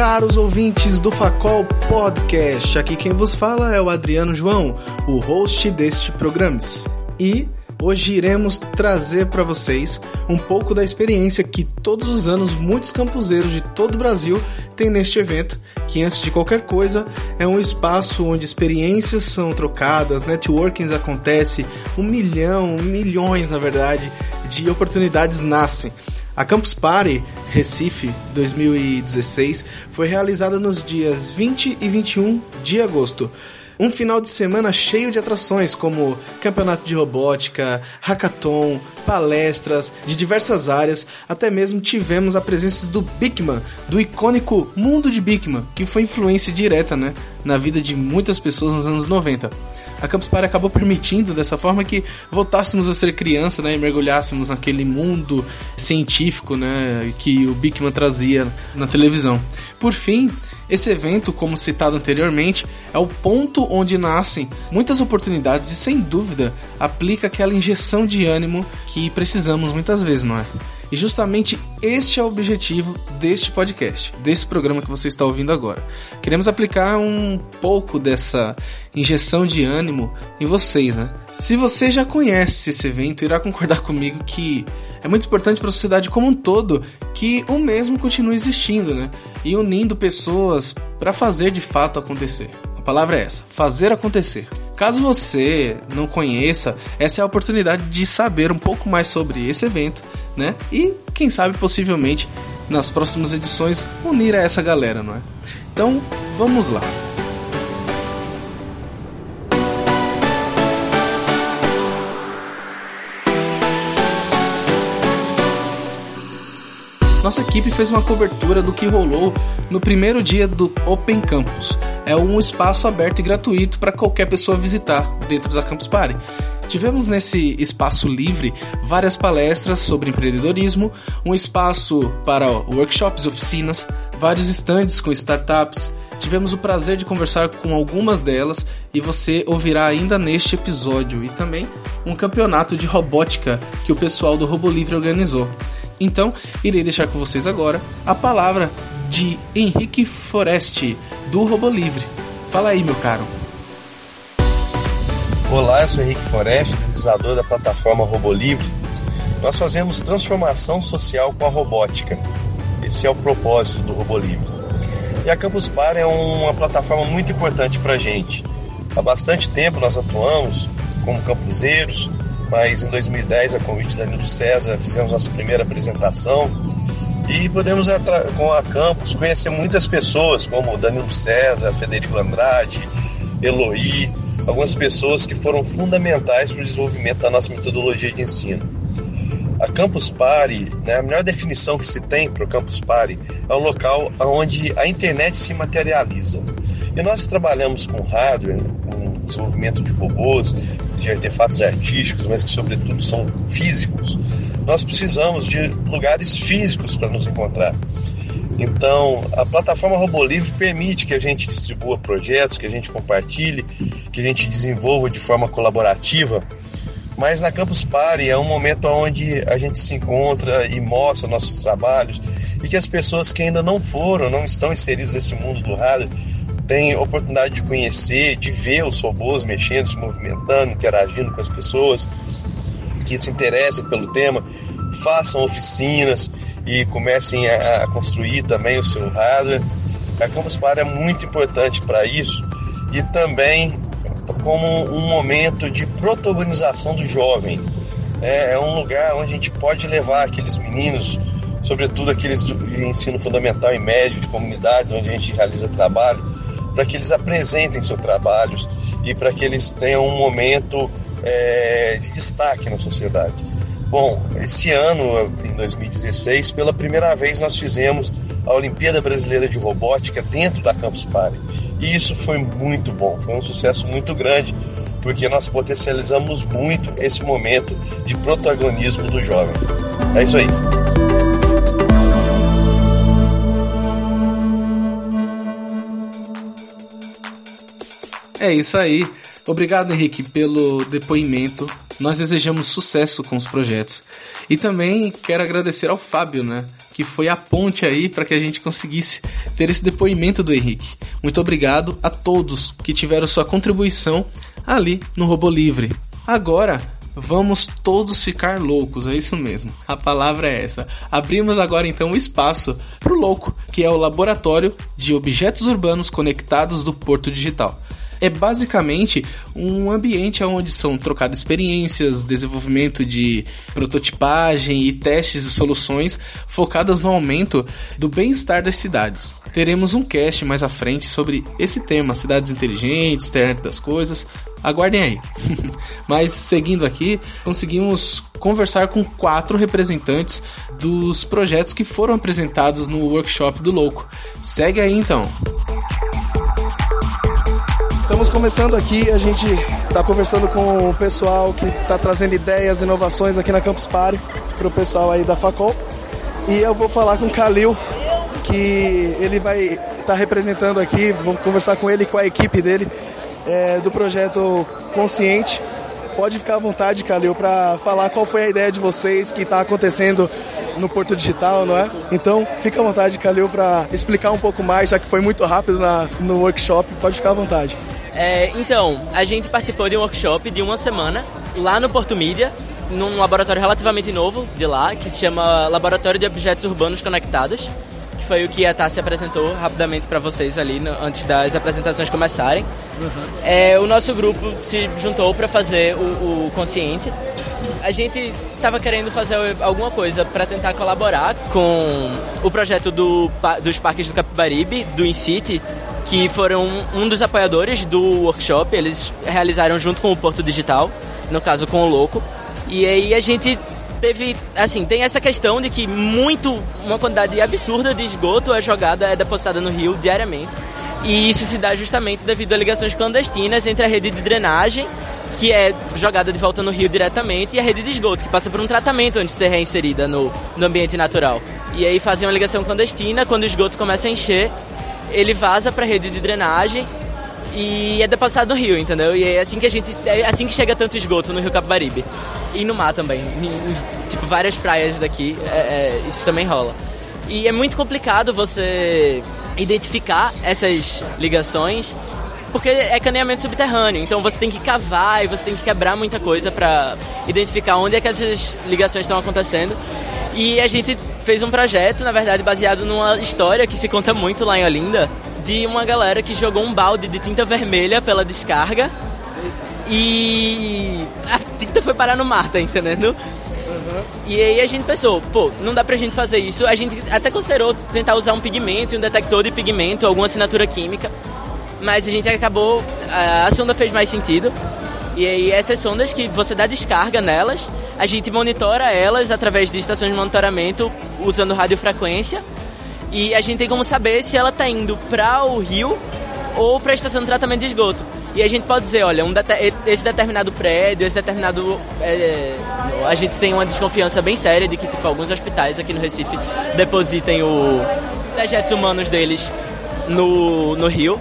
caros ouvintes do Facol Podcast. Aqui quem vos fala é o Adriano João, o host deste programa. E hoje iremos trazer para vocês um pouco da experiência que todos os anos muitos campuseiros de todo o Brasil têm neste evento, que antes de qualquer coisa é um espaço onde experiências são trocadas, networkings acontece, um milhão, milhões na verdade, de oportunidades nascem. A Campus Party Recife 2016 foi realizada nos dias 20 e 21 de agosto. Um final de semana cheio de atrações como campeonato de robótica, hackathon, palestras de diversas áreas, até mesmo tivemos a presença do Bigman, do icônico Mundo de Bigman, que foi influência direta né, na vida de muitas pessoas nos anos 90 a Campus Party acabou permitindo dessa forma que voltássemos a ser criança, né, e mergulhássemos naquele mundo científico, né, que o Bigman trazia na televisão. Por fim, esse evento, como citado anteriormente, é o ponto onde nascem muitas oportunidades e, sem dúvida, aplica aquela injeção de ânimo que precisamos muitas vezes, não é? E justamente este é o objetivo deste podcast, desse programa que você está ouvindo agora. Queremos aplicar um pouco dessa injeção de ânimo em vocês, né? Se você já conhece esse evento, irá concordar comigo que é muito importante para a sociedade como um todo que o mesmo continue existindo, né? E unindo pessoas para fazer de fato acontecer. A palavra é essa: fazer acontecer. Caso você não conheça, essa é a oportunidade de saber um pouco mais sobre esse evento, né? E quem sabe possivelmente nas próximas edições unir a essa galera, não é? Então, vamos lá. Nossa equipe fez uma cobertura do que rolou no primeiro dia do Open Campus. É um espaço aberto e gratuito para qualquer pessoa visitar dentro da Campus Party. Tivemos nesse espaço livre várias palestras sobre empreendedorismo, um espaço para workshops e oficinas, vários estandes com startups. Tivemos o prazer de conversar com algumas delas e você ouvirá ainda neste episódio e também um campeonato de robótica que o pessoal do Robo Livre organizou. Então, irei deixar com vocês agora a palavra de Henrique Foresti, do Robo Livre. Fala aí, meu caro. Olá, eu sou Henrique Foresti, realizador da plataforma Robo Livre. Nós fazemos transformação social com a robótica. Esse é o propósito do Robo Livre. E a Campus Par é uma plataforma muito importante para a gente. Há bastante tempo nós atuamos como campuseiros, mas em 2010, a convite da Nildo César, fizemos nossa primeira apresentação e podemos, com a Campus, conhecer muitas pessoas, como Danilo César, Federico Andrade, Eloy, algumas pessoas que foram fundamentais para o desenvolvimento da nossa metodologia de ensino. A Campus Party, né, a melhor definição que se tem para o Campus Party é um local onde a internet se materializa. E nós que trabalhamos com hardware, com desenvolvimento de robôs, de artefatos artísticos, mas que sobretudo são físicos, nós precisamos de lugares físicos para nos encontrar. Então, a plataforma RoboLivre permite que a gente distribua projetos, que a gente compartilhe, que a gente desenvolva de forma colaborativa. Mas na Campus Party é um momento onde a gente se encontra e mostra nossos trabalhos e que as pessoas que ainda não foram, não estão inseridas nesse mundo do rádio, tem oportunidade de conhecer, de ver os robôs mexendo, se movimentando, interagindo com as pessoas que se interessem pelo tema, façam oficinas e comecem a, construir também o seu hardware. A Campus Party é muito importante para isso e também como um momento de protagonização do jovem. É, é um lugar onde a gente pode levar aqueles meninos, sobretudo aqueles de ensino fundamental e médio, de comunidades onde a gente realiza trabalho, para que eles apresentem seus trabalhos e para que eles tenham um momento é, de destaque na sociedade. Bom, esse ano, em 2016, pela primeira vez nós fizemos a Olimpíada Brasileira de Robótica dentro da Campus Party. E isso foi muito bom, foi um sucesso muito grande, porque nós potencializamos muito esse momento de protagonismo do jovem. É isso aí. É isso aí. Obrigado, Henrique, pelo depoimento. Nós desejamos sucesso com os projetos. E também quero agradecer ao Fábio, né? Que foi a ponte aí para que a gente conseguisse ter esse depoimento do Henrique. Muito obrigado a todos que tiveram sua contribuição ali no Robô Livre. Agora, Vamos todos ficar loucos, é isso mesmo. A palavra é essa. Abrimos agora então o espaço para o louco, que é o laboratório de objetos urbanos conectados do Porto Digital é basicamente um ambiente onde são trocadas experiências, desenvolvimento de prototipagem e testes de soluções focadas no aumento do bem-estar das cidades. Teremos um cast mais à frente sobre esse tema, cidades inteligentes, internet das coisas. Aguardem aí. Mas seguindo aqui, conseguimos conversar com quatro representantes dos projetos que foram apresentados no workshop do Louco. Segue aí então. Estamos começando aqui, a gente está conversando com o pessoal que está trazendo ideias, inovações aqui na Campus Party, para o pessoal aí da Facol. E eu vou falar com o Kalil, que ele vai estar tá representando aqui, vou conversar com ele com a equipe dele é, do projeto Consciente. Pode ficar à vontade, Kalil, para falar qual foi a ideia de vocês que está acontecendo no Porto Digital, não é? Então, fica à vontade, Kalil, para explicar um pouco mais, já que foi muito rápido na, no workshop. Pode ficar à vontade. É, então, a gente participou de um workshop de uma semana lá no Porto Mídia, num laboratório relativamente novo de lá, que se chama Laboratório de Objetos Urbanos Conectados, foi o que a Tassi apresentou rapidamente para vocês ali no, antes das apresentações começarem. Uhum. É, o nosso grupo se juntou para fazer o, o Consciente. A gente estava querendo fazer alguma coisa para tentar colaborar com o projeto do, dos parques do Capibaribe, do InCity, que foram um dos apoiadores do workshop. Eles realizaram junto com o Porto Digital, no caso com o Louco. E aí a gente teve, assim, tem essa questão de que muito, uma quantidade absurda de esgoto é jogada, é depositada no rio diariamente. E isso se dá justamente devido a ligações clandestinas entre a rede de drenagem, que é jogada de volta no rio diretamente, e a rede de esgoto, que passa por um tratamento antes de ser reinserida no, no ambiente natural. E aí fazem uma ligação clandestina, quando o esgoto começa a encher, ele vaza para a rede de drenagem e é depositado no rio, entendeu? E é assim que a gente, é assim que chega tanto esgoto no Rio Capibaribe e no mar também, em, em, tipo várias praias daqui, é, é, isso também rola. E é muito complicado você identificar essas ligações porque é caneamento subterrâneo, então você tem que cavar e você tem que quebrar muita coisa para identificar onde é que essas ligações estão acontecendo. E a gente fez um projeto, na verdade, baseado numa história que se conta muito lá em Olinda, de uma galera que jogou um balde de tinta vermelha pela descarga e a tinta foi parar no mar, tá entendendo? Uhum. E aí a gente pensou, pô, não dá pra gente fazer isso. A gente até considerou tentar usar um pigmento, um detector de pigmento, alguma assinatura química, mas a gente acabou. A sonda fez mais sentido. E aí essas sondas que você dá descarga nelas, a gente monitora elas através de estações de monitoramento usando radiofrequência. E a gente tem como saber se ela está indo para o rio ou para a estação de tratamento de esgoto. E a gente pode dizer, olha, um esse determinado prédio, esse determinado. É, a gente tem uma desconfiança bem séria de que tipo, alguns hospitais aqui no Recife depositem o dejetos humanos deles no, no rio.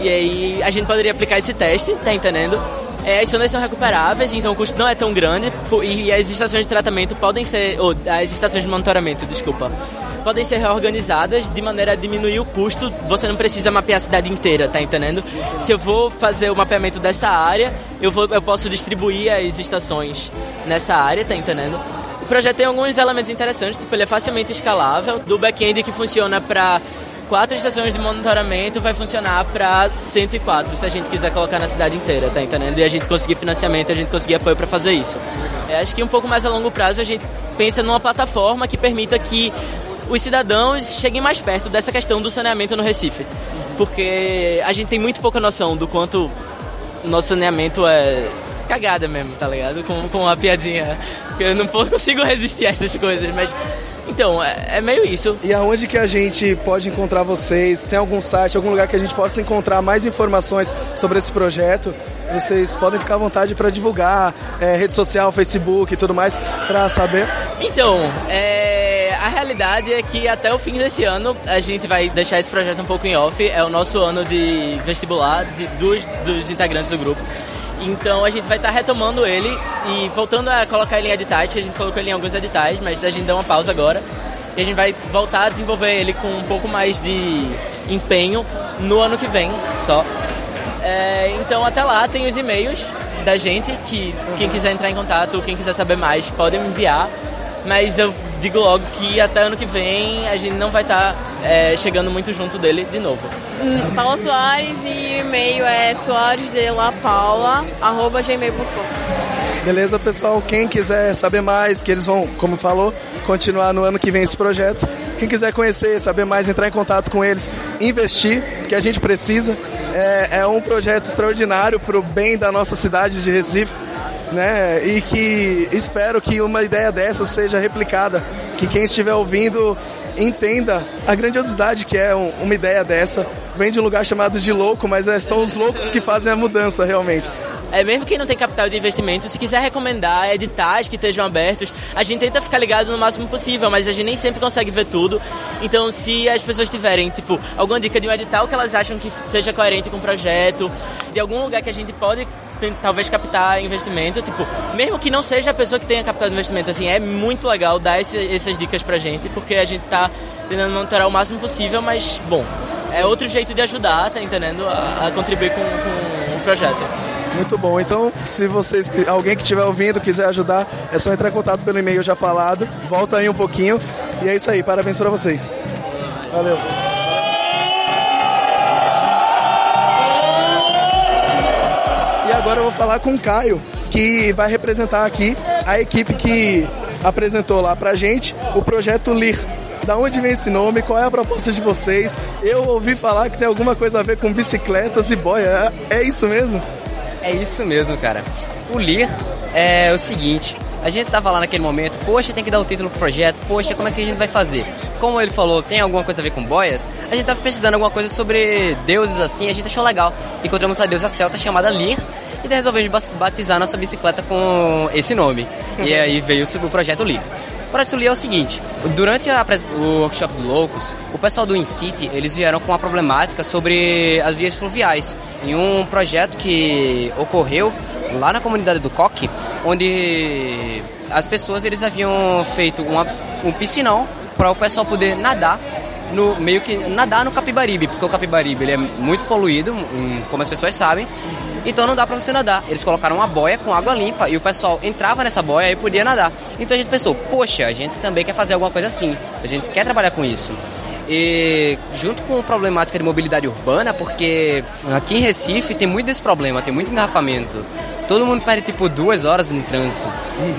E aí a gente poderia aplicar esse teste, tá entendendo? É, as sondas são recuperáveis, então o custo não é tão grande e as estações de tratamento podem ser, ou as estações de monitoramento, desculpa, podem ser reorganizadas de maneira a diminuir o custo. Você não precisa mapear a cidade inteira, tá entendendo? Se eu vou fazer o mapeamento dessa área, eu, vou, eu posso distribuir as estações nessa área, tá entendendo? O projeto tem alguns elementos interessantes, tipo, ele é facilmente escalável, do back-end que funciona para quatro estações de monitoramento vai funcionar para 104, se a gente quiser colocar na cidade inteira, tá entendendo? E a gente conseguir financiamento, a gente conseguir apoio para fazer isso. É, acho que um pouco mais a longo prazo a gente pensa numa plataforma que permita que os cidadãos cheguem mais perto dessa questão do saneamento no Recife. Porque a gente tem muito pouca noção do quanto o nosso saneamento é cagada mesmo, tá ligado? Com, com uma piadinha. Eu não consigo resistir a essas coisas, mas então, é, é, meio isso. E aonde que a gente pode encontrar vocês? Tem algum site, algum lugar que a gente possa encontrar mais informações sobre esse projeto? Vocês podem ficar à vontade para divulgar, é, rede social, Facebook e tudo mais, para saber. Então, é, a realidade é que até o fim desse ano a gente vai deixar esse projeto um pouco em off. É o nosso ano de vestibular de, dos, dos integrantes do grupo. Então a gente vai estar tá retomando ele e voltando a colocar ele em editais. A gente colocou ele em alguns editais, mas a gente dá uma pausa agora. E a gente vai voltar a desenvolver ele com um pouco mais de empenho no ano que vem só. É, então até lá tem os e-mails da gente que quem quiser entrar em contato, quem quiser saber mais, pode me enviar. Mas eu digo logo que até ano que vem a gente não vai estar tá, é, chegando muito junto dele de novo. Hum, Paula Soares e o e-mail é soaresdelapaula.gmail.com Beleza, pessoal? Quem quiser saber mais, que eles vão, como falou, continuar no ano que vem esse projeto. Quem quiser conhecer, saber mais, entrar em contato com eles, investir, que a gente precisa. É, é um projeto extraordinário para o bem da nossa cidade de Recife né? E que espero que uma ideia dessa seja replicada, que quem estiver ouvindo entenda a grandiosidade que é uma ideia dessa. Vem de um lugar chamado de louco, mas é, são os loucos que fazem a mudança realmente. É, mesmo quem não tem capital de investimento, se quiser recomendar editais que estejam abertos, a gente tenta ficar ligado no máximo possível, mas a gente nem sempre consegue ver tudo. Então, se as pessoas tiverem, tipo, alguma dica de um edital que elas acham que seja coerente com o projeto, de algum lugar que a gente pode talvez captar investimento, tipo, mesmo que não seja a pessoa que tenha captado investimento, assim, é muito legal dar esse, essas dicas pra gente, porque a gente tá tentando monitorar o máximo possível, mas, bom, é outro jeito de ajudar, tá entendendo? A, a contribuir com, com o projeto. Muito bom. Então, se vocês, alguém que estiver ouvindo quiser ajudar, é só entrar em contato pelo e-mail já falado. Volta aí um pouquinho. E é isso aí. Parabéns para vocês. Valeu. Vou falar com o Caio, que vai representar aqui a equipe que apresentou lá pra gente o projeto LIR. Da onde vem esse nome? Qual é a proposta de vocês? Eu ouvi falar que tem alguma coisa a ver com bicicletas e boia. É, é isso mesmo? É isso mesmo, cara. O LIR é o seguinte: a gente tava lá naquele momento, poxa, tem que dar um título pro projeto, poxa, como é que a gente vai fazer? Como ele falou, tem alguma coisa a ver com boias, a gente tava pesquisando alguma coisa sobre deuses assim, a gente achou legal. Encontramos a deusa celta chamada Lir e resolvemos batizar nossa bicicleta com esse nome. E aí veio o projeto Lir. O projeto Lir é o seguinte, durante a, o workshop do Loucos, o pessoal do InCity, eles vieram com uma problemática sobre as vias fluviais, em um projeto que ocorreu lá na comunidade do Coque, onde as pessoas eles haviam feito uma, um piscinão para o pessoal poder nadar no meio que nadar no Capibaribe, porque o Capibaribe ele é muito poluído, como as pessoas sabem. Então não dá para você nadar. Eles colocaram uma boia com água limpa e o pessoal entrava nessa boia e podia nadar. Então a gente pensou, poxa, a gente também quer fazer alguma coisa assim. A gente quer trabalhar com isso. E junto com a problemática de mobilidade urbana, porque aqui em Recife tem muito desse problema, tem muito engarrafamento. Todo mundo perde tipo duas horas no trânsito.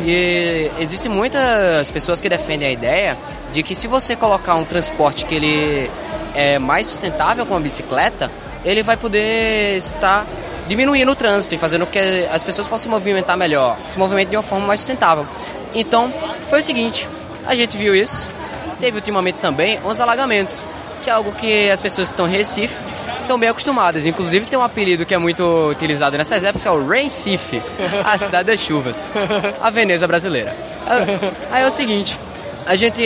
E existem muitas pessoas que defendem a ideia de que se você colocar um transporte que ele é mais sustentável com a bicicleta, ele vai poder estar diminuindo o trânsito e fazendo com que as pessoas possam se movimentar melhor, se movimentem de uma forma mais sustentável. Então, foi o seguinte, a gente viu isso, Teve ultimamente também uns alagamentos, que é algo que as pessoas que estão em Recife estão bem acostumadas. Inclusive tem um apelido que é muito utilizado nessas épocas, é o Recife, a cidade das chuvas, a Veneza brasileira. Aí é o seguinte, a gente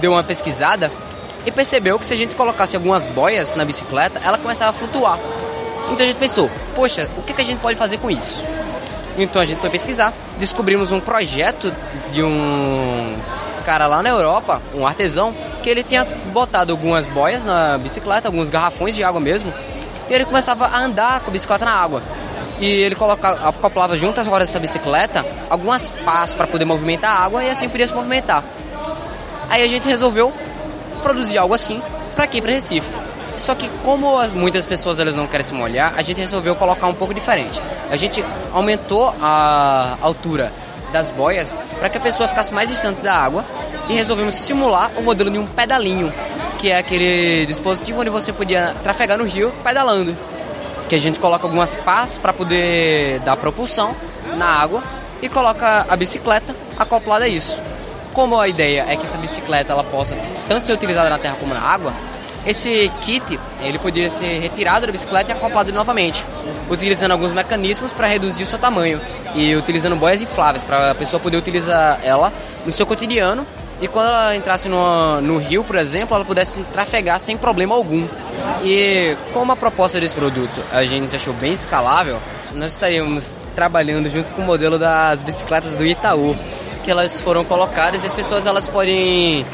deu uma pesquisada e percebeu que se a gente colocasse algumas boias na bicicleta, ela começava a flutuar. Então a gente pensou, poxa, o que, que a gente pode fazer com isso? Então a gente foi pesquisar, descobrimos um projeto de um cara lá na Europa, um artesão, que ele tinha botado algumas boias na bicicleta, alguns garrafões de água mesmo, e ele começava a andar com a bicicleta na água. E ele colocava, acoplava junto às rodas dessa bicicleta algumas pás para poder movimentar a água e assim podia se movimentar. Aí a gente resolveu produzir algo assim para aqui, para Recife. Só que como muitas pessoas elas não querem se molhar, a gente resolveu colocar um pouco diferente. A gente aumentou a altura das boias para que a pessoa ficasse mais distante da água e resolvemos simular o modelo de um pedalinho, que é aquele dispositivo onde você podia trafegar no rio pedalando. Que a gente coloca algumas pás para poder dar propulsão na água e coloca a bicicleta acoplada a isso. Como a ideia é que essa bicicleta ela possa tanto ser utilizada na terra como na água, esse kit ele poderia ser retirado da bicicleta e acoplado novamente, utilizando alguns mecanismos para reduzir o seu tamanho e utilizando boias infláveis para a pessoa poder utilizar ela no seu cotidiano e quando ela entrasse no, no rio, por exemplo, ela pudesse trafegar sem problema algum. E como a proposta desse produto a gente achou bem escalável, nós estaríamos trabalhando junto com o modelo das bicicletas do Itaú, que elas foram colocadas e as pessoas elas podem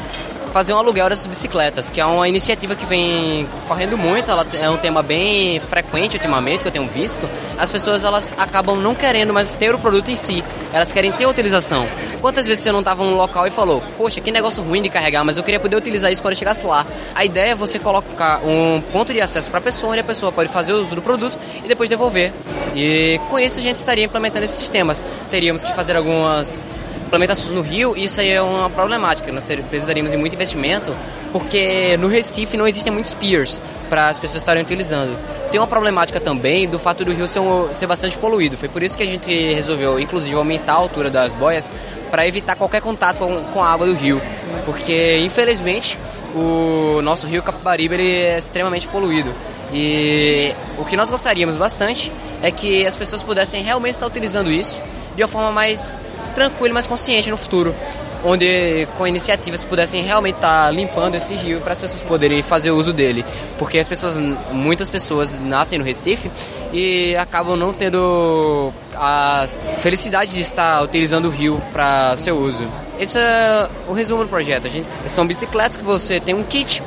fazer um aluguel dessas bicicletas, que é uma iniciativa que vem correndo muito, ela é um tema bem frequente ultimamente, que eu tenho visto. As pessoas elas acabam não querendo mais ter o produto em si, elas querem ter a utilização. Quantas vezes você não estava num local e falou, poxa, que negócio ruim de carregar, mas eu queria poder utilizar isso quando eu chegasse lá. A ideia é você colocar um ponto de acesso para a pessoa, onde a pessoa pode fazer o uso do produto e depois devolver. E com isso a gente estaria implementando esses sistemas. Teríamos que fazer algumas implementações no Rio, isso aí é uma problemática. Nós precisaríamos de muito investimento, porque no Recife não existem muitos piers para as pessoas estarem utilizando. Tem uma problemática também do fato do rio ser, um, ser bastante poluído. Foi por isso que a gente resolveu, inclusive, aumentar a altura das boias para evitar qualquer contato com, com a água do rio. Porque, infelizmente, o nosso rio Capibaribe ele é extremamente poluído. E o que nós gostaríamos bastante é que as pessoas pudessem realmente estar utilizando isso de uma forma mais tranquilo, mais consciente no futuro. Onde com iniciativas pudessem realmente estar tá limpando esse rio para as pessoas poderem fazer uso dele. Porque as pessoas, muitas pessoas nascem no Recife e acabam não tendo a felicidade de estar utilizando o rio para seu uso. Esse é o resumo do projeto. A gente, são bicicletas que você tem um kit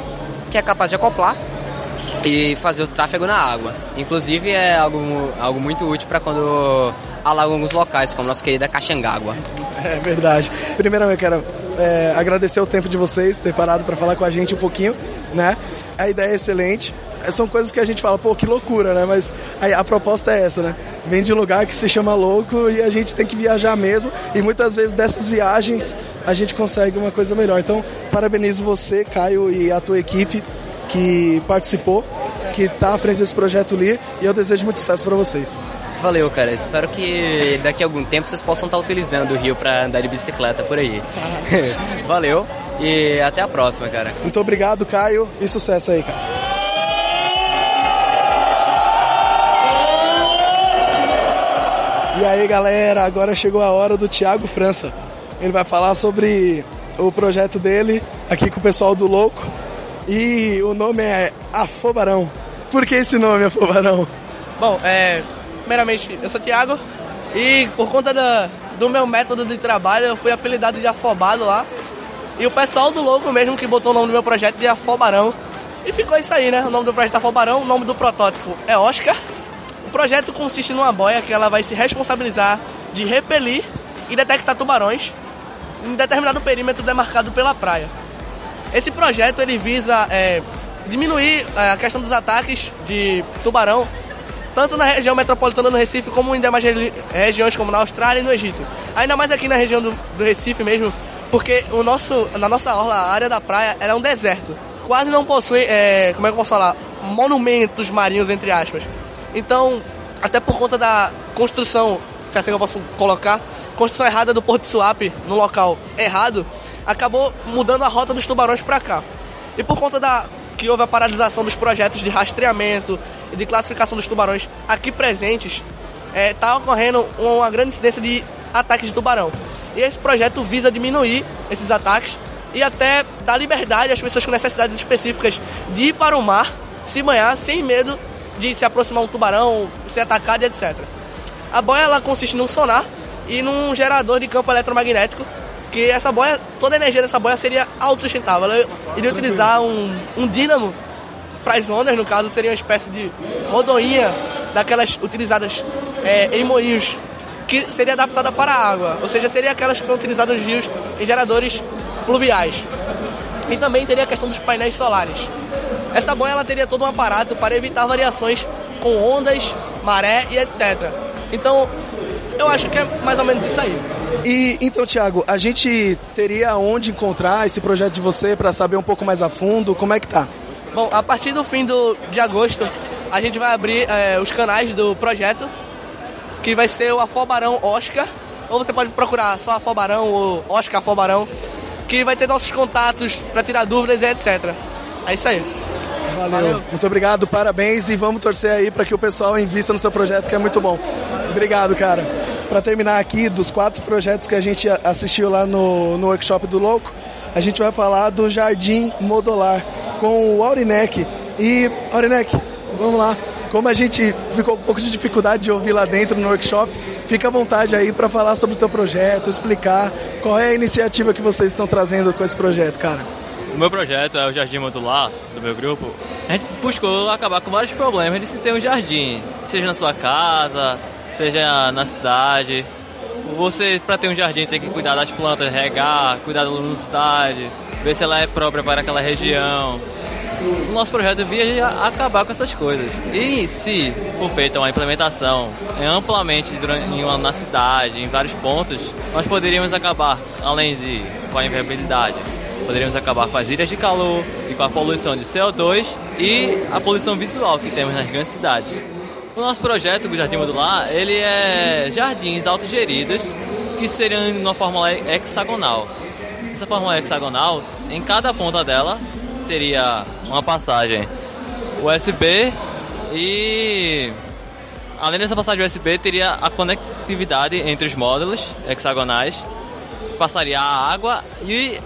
que é capaz de acoplar e fazer o tráfego na água. Inclusive é algo, algo muito útil para quando alagam alguns locais, como nossa querida Caxangágua. É verdade. Primeiramente, eu quero é, agradecer o tempo de vocês, ter parado para falar com a gente um pouquinho, né? A ideia é excelente. É, são coisas que a gente fala, pô, que loucura, né? Mas a, a, proposta é essa, né? Vem de um lugar que se chama louco e a gente tem que viajar mesmo. E muitas vezes dessas viagens a gente consegue uma coisa melhor. Então, parabenizo você, Caio, e a tua equipe que participou, que está à frente desse projeto ali. E eu desejo muito sucesso para vocês. Valeu, cara. Espero que daqui a algum tempo vocês possam estar utilizando o rio para andar de bicicleta por aí. Valeu e até a próxima, cara. Muito obrigado, Caio, e sucesso aí, cara. E aí, galera, agora chegou a hora do Thiago França. Ele vai falar sobre o projeto dele aqui com o pessoal do Louco. E o nome é Afobarão. Por que esse nome, Afobarão? Bom, é, primeiramente, eu sou Thiago e por conta da, do meu método de trabalho eu fui apelidado de Afobado lá. E o pessoal do Louco mesmo que botou o nome do meu projeto de Afobarão. E ficou isso aí, né? O nome do projeto é Afobarão, o nome do protótipo é Oscar. O projeto consiste numa boia que ela vai se responsabilizar de repelir e detectar tubarões em determinado perímetro demarcado pela praia. Esse projeto ele visa é, diminuir é, a questão dos ataques de tubarão tanto na região metropolitana do Recife como em demais regiões como na Austrália e no Egito. Ainda mais aqui na região do, do Recife mesmo, porque o nosso, na nossa orla, a área da praia é um deserto. Quase não possui, é, como é que eu posso falar, monumentos marinhos, entre aspas. Então, até por conta da construção, se é assim eu posso colocar, construção errada do Porto Suape, no local errado, acabou mudando a rota dos tubarões para cá. E por conta da que houve a paralisação dos projetos de rastreamento e de classificação dos tubarões aqui presentes, está é, tá ocorrendo uma grande incidência de ataques de tubarão. E esse projeto visa diminuir esses ataques e até dar liberdade às pessoas com necessidades específicas de ir para o mar, se banhar sem medo de se aproximar um tubarão, ser atacado e etc. A boia ela consiste num sonar e num gerador de campo eletromagnético que essa boia, toda a energia dessa boia seria autossustentável. Ela iria utilizar um, um dínamo para as ondas, no caso, seria uma espécie de rodoinha daquelas utilizadas é, em moinhos, que seria adaptada para a água, ou seja, seria aquelas que são utilizadas nos rios em geradores fluviais. E também teria a questão dos painéis solares. Essa boia ela teria todo um aparato para evitar variações com ondas, maré e etc. Então, eu acho que é mais ou menos isso aí. E então, Thiago, a gente teria onde encontrar esse projeto de você para saber um pouco mais a fundo? Como é que tá? Bom, a partir do fim do, de agosto, a gente vai abrir é, os canais do projeto, que vai ser o Afobarão Oscar, ou você pode procurar só Afobarão ou Oscar Afobarão, que vai ter nossos contatos para tirar dúvidas e etc. É isso aí. Valeu. Valeu. Muito obrigado, parabéns e vamos torcer aí para que o pessoal invista no seu projeto, que é muito bom. Obrigado, cara para terminar aqui, dos quatro projetos que a gente assistiu lá no, no workshop do Louco, a gente vai falar do Jardim Modular com o Aurinek. E, Aurinek, vamos lá, como a gente ficou com um pouco de dificuldade de ouvir lá dentro no workshop, fica à vontade aí para falar sobre o teu projeto, explicar qual é a iniciativa que vocês estão trazendo com esse projeto, cara. O meu projeto é o Jardim Modular do meu grupo. A gente buscou acabar com vários problemas de se ter um jardim, seja na sua casa, seja na cidade. Você, para ter um jardim, tem que cuidar das plantas, regar, cuidar da luminosidade, ver se ela é própria para aquela região. O nosso projeto via acabar com essas coisas. E se for feita uma implementação amplamente durante, na cidade, em vários pontos, nós poderíamos acabar, além de com a inviabilidade, poderíamos acabar com as ilhas de calor e com a poluição de CO2 e a poluição visual que temos nas grandes cidades. O nosso projeto, o Jardim Modular, ele é jardins autogeridos que seriam numa fórmula hexagonal. Essa fórmula hexagonal, em cada ponta dela, teria uma passagem USB e além dessa passagem USB teria a conectividade entre os módulos hexagonais, passaria a água e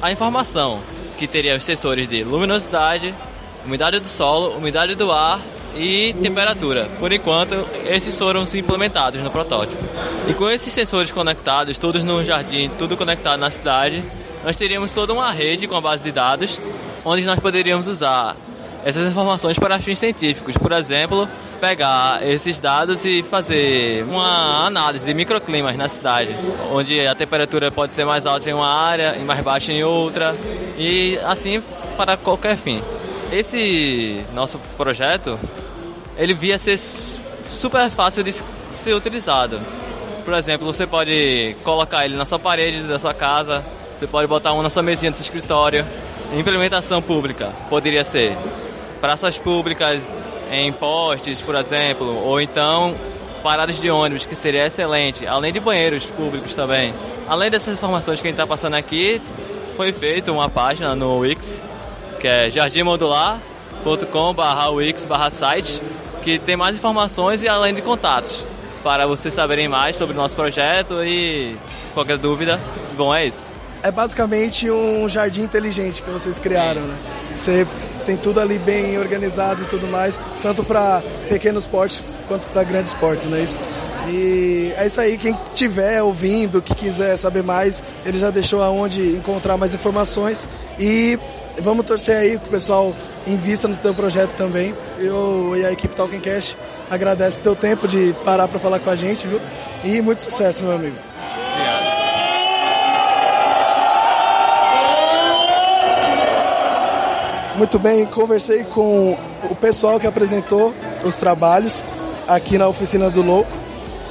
a informação, que teria os sensores de luminosidade, umidade do solo, umidade do ar e temperatura. Por enquanto, esses foram implementados no protótipo. E com esses sensores conectados, todos no jardim, tudo conectado na cidade, nós teríamos toda uma rede com a base de dados, onde nós poderíamos usar essas informações para fins científicos. Por exemplo, pegar esses dados e fazer uma análise de microclimas na cidade, onde a temperatura pode ser mais alta em uma área e mais baixa em outra, e assim para qualquer fim. Esse nosso projeto, ele via ser super fácil de ser utilizado. Por exemplo, você pode colocar ele na sua parede da sua casa, você pode botar um na sua mesinha do seu escritório. Implementação pública poderia ser praças públicas, em postes, por exemplo, ou então paradas de ônibus, que seria excelente, além de banheiros públicos também. Além dessas informações que a gente está passando aqui, foi feita uma página no Wix, que é jardimmodular.com/wix/site, que tem mais informações e além de contatos para vocês saberem mais sobre o nosso projeto e qualquer dúvida, bom é isso. É basicamente um jardim inteligente que vocês criaram, né? Você tem tudo ali bem organizado e tudo mais, tanto para pequenos portes quanto para grandes portes, não é isso? E é isso aí, quem estiver ouvindo, que quiser saber mais, ele já deixou aonde encontrar mais informações e vamos torcer aí que o pessoal invista no seu projeto também. Eu e a equipe Talking Cash agradece o teu tempo de parar para falar com a gente, viu? E muito sucesso, meu amigo. Muito bem, conversei com o pessoal que apresentou os trabalhos aqui na oficina do Louco.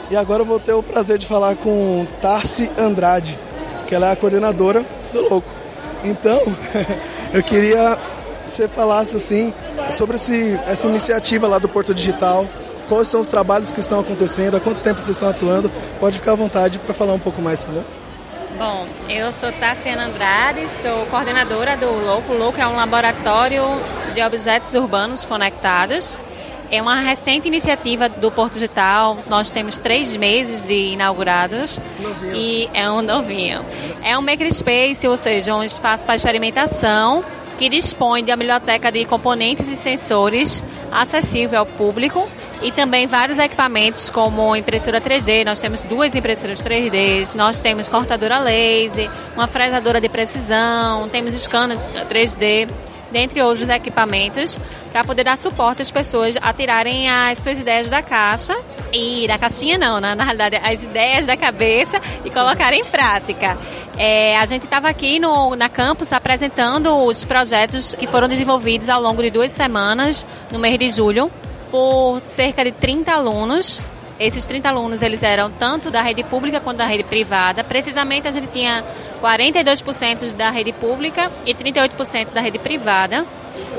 E agora eu vou ter o prazer de falar com Tarsi Andrade, que ela é a coordenadora do Louco. Então, eu queria que você falasse assim sobre esse, essa iniciativa lá do Porto Digital, quais são os trabalhos que estão acontecendo, há quanto tempo vocês estão atuando. Pode ficar à vontade para falar um pouco mais, tá bom? Eu sou Tassiana Andrade, sou coordenadora do LOCO. O LOCO é um laboratório de objetos urbanos conectados. É uma recente iniciativa do Porto Digital. Nós temos três meses de inaugurados novinho. e é um novinho. É um makerspace, ou seja, um espaço para experimentação que dispõe de uma biblioteca de componentes e sensores acessível ao público e também vários equipamentos como impressora 3D. Nós temos duas impressoras 3D, nós temos cortadora laser, uma fresadora de precisão, temos scanner 3D dentre outros equipamentos, para poder dar suporte às pessoas a tirarem as suas ideias da caixa e da caixinha não, né? na realidade as ideias da cabeça e colocar em prática. É, a gente estava aqui no, na campus apresentando os projetos que foram desenvolvidos ao longo de duas semanas no mês de julho por cerca de 30 alunos. Esses 30 alunos eles eram tanto da rede pública quanto da rede privada. Precisamente a gente tinha 42% da rede pública e 38% da rede privada.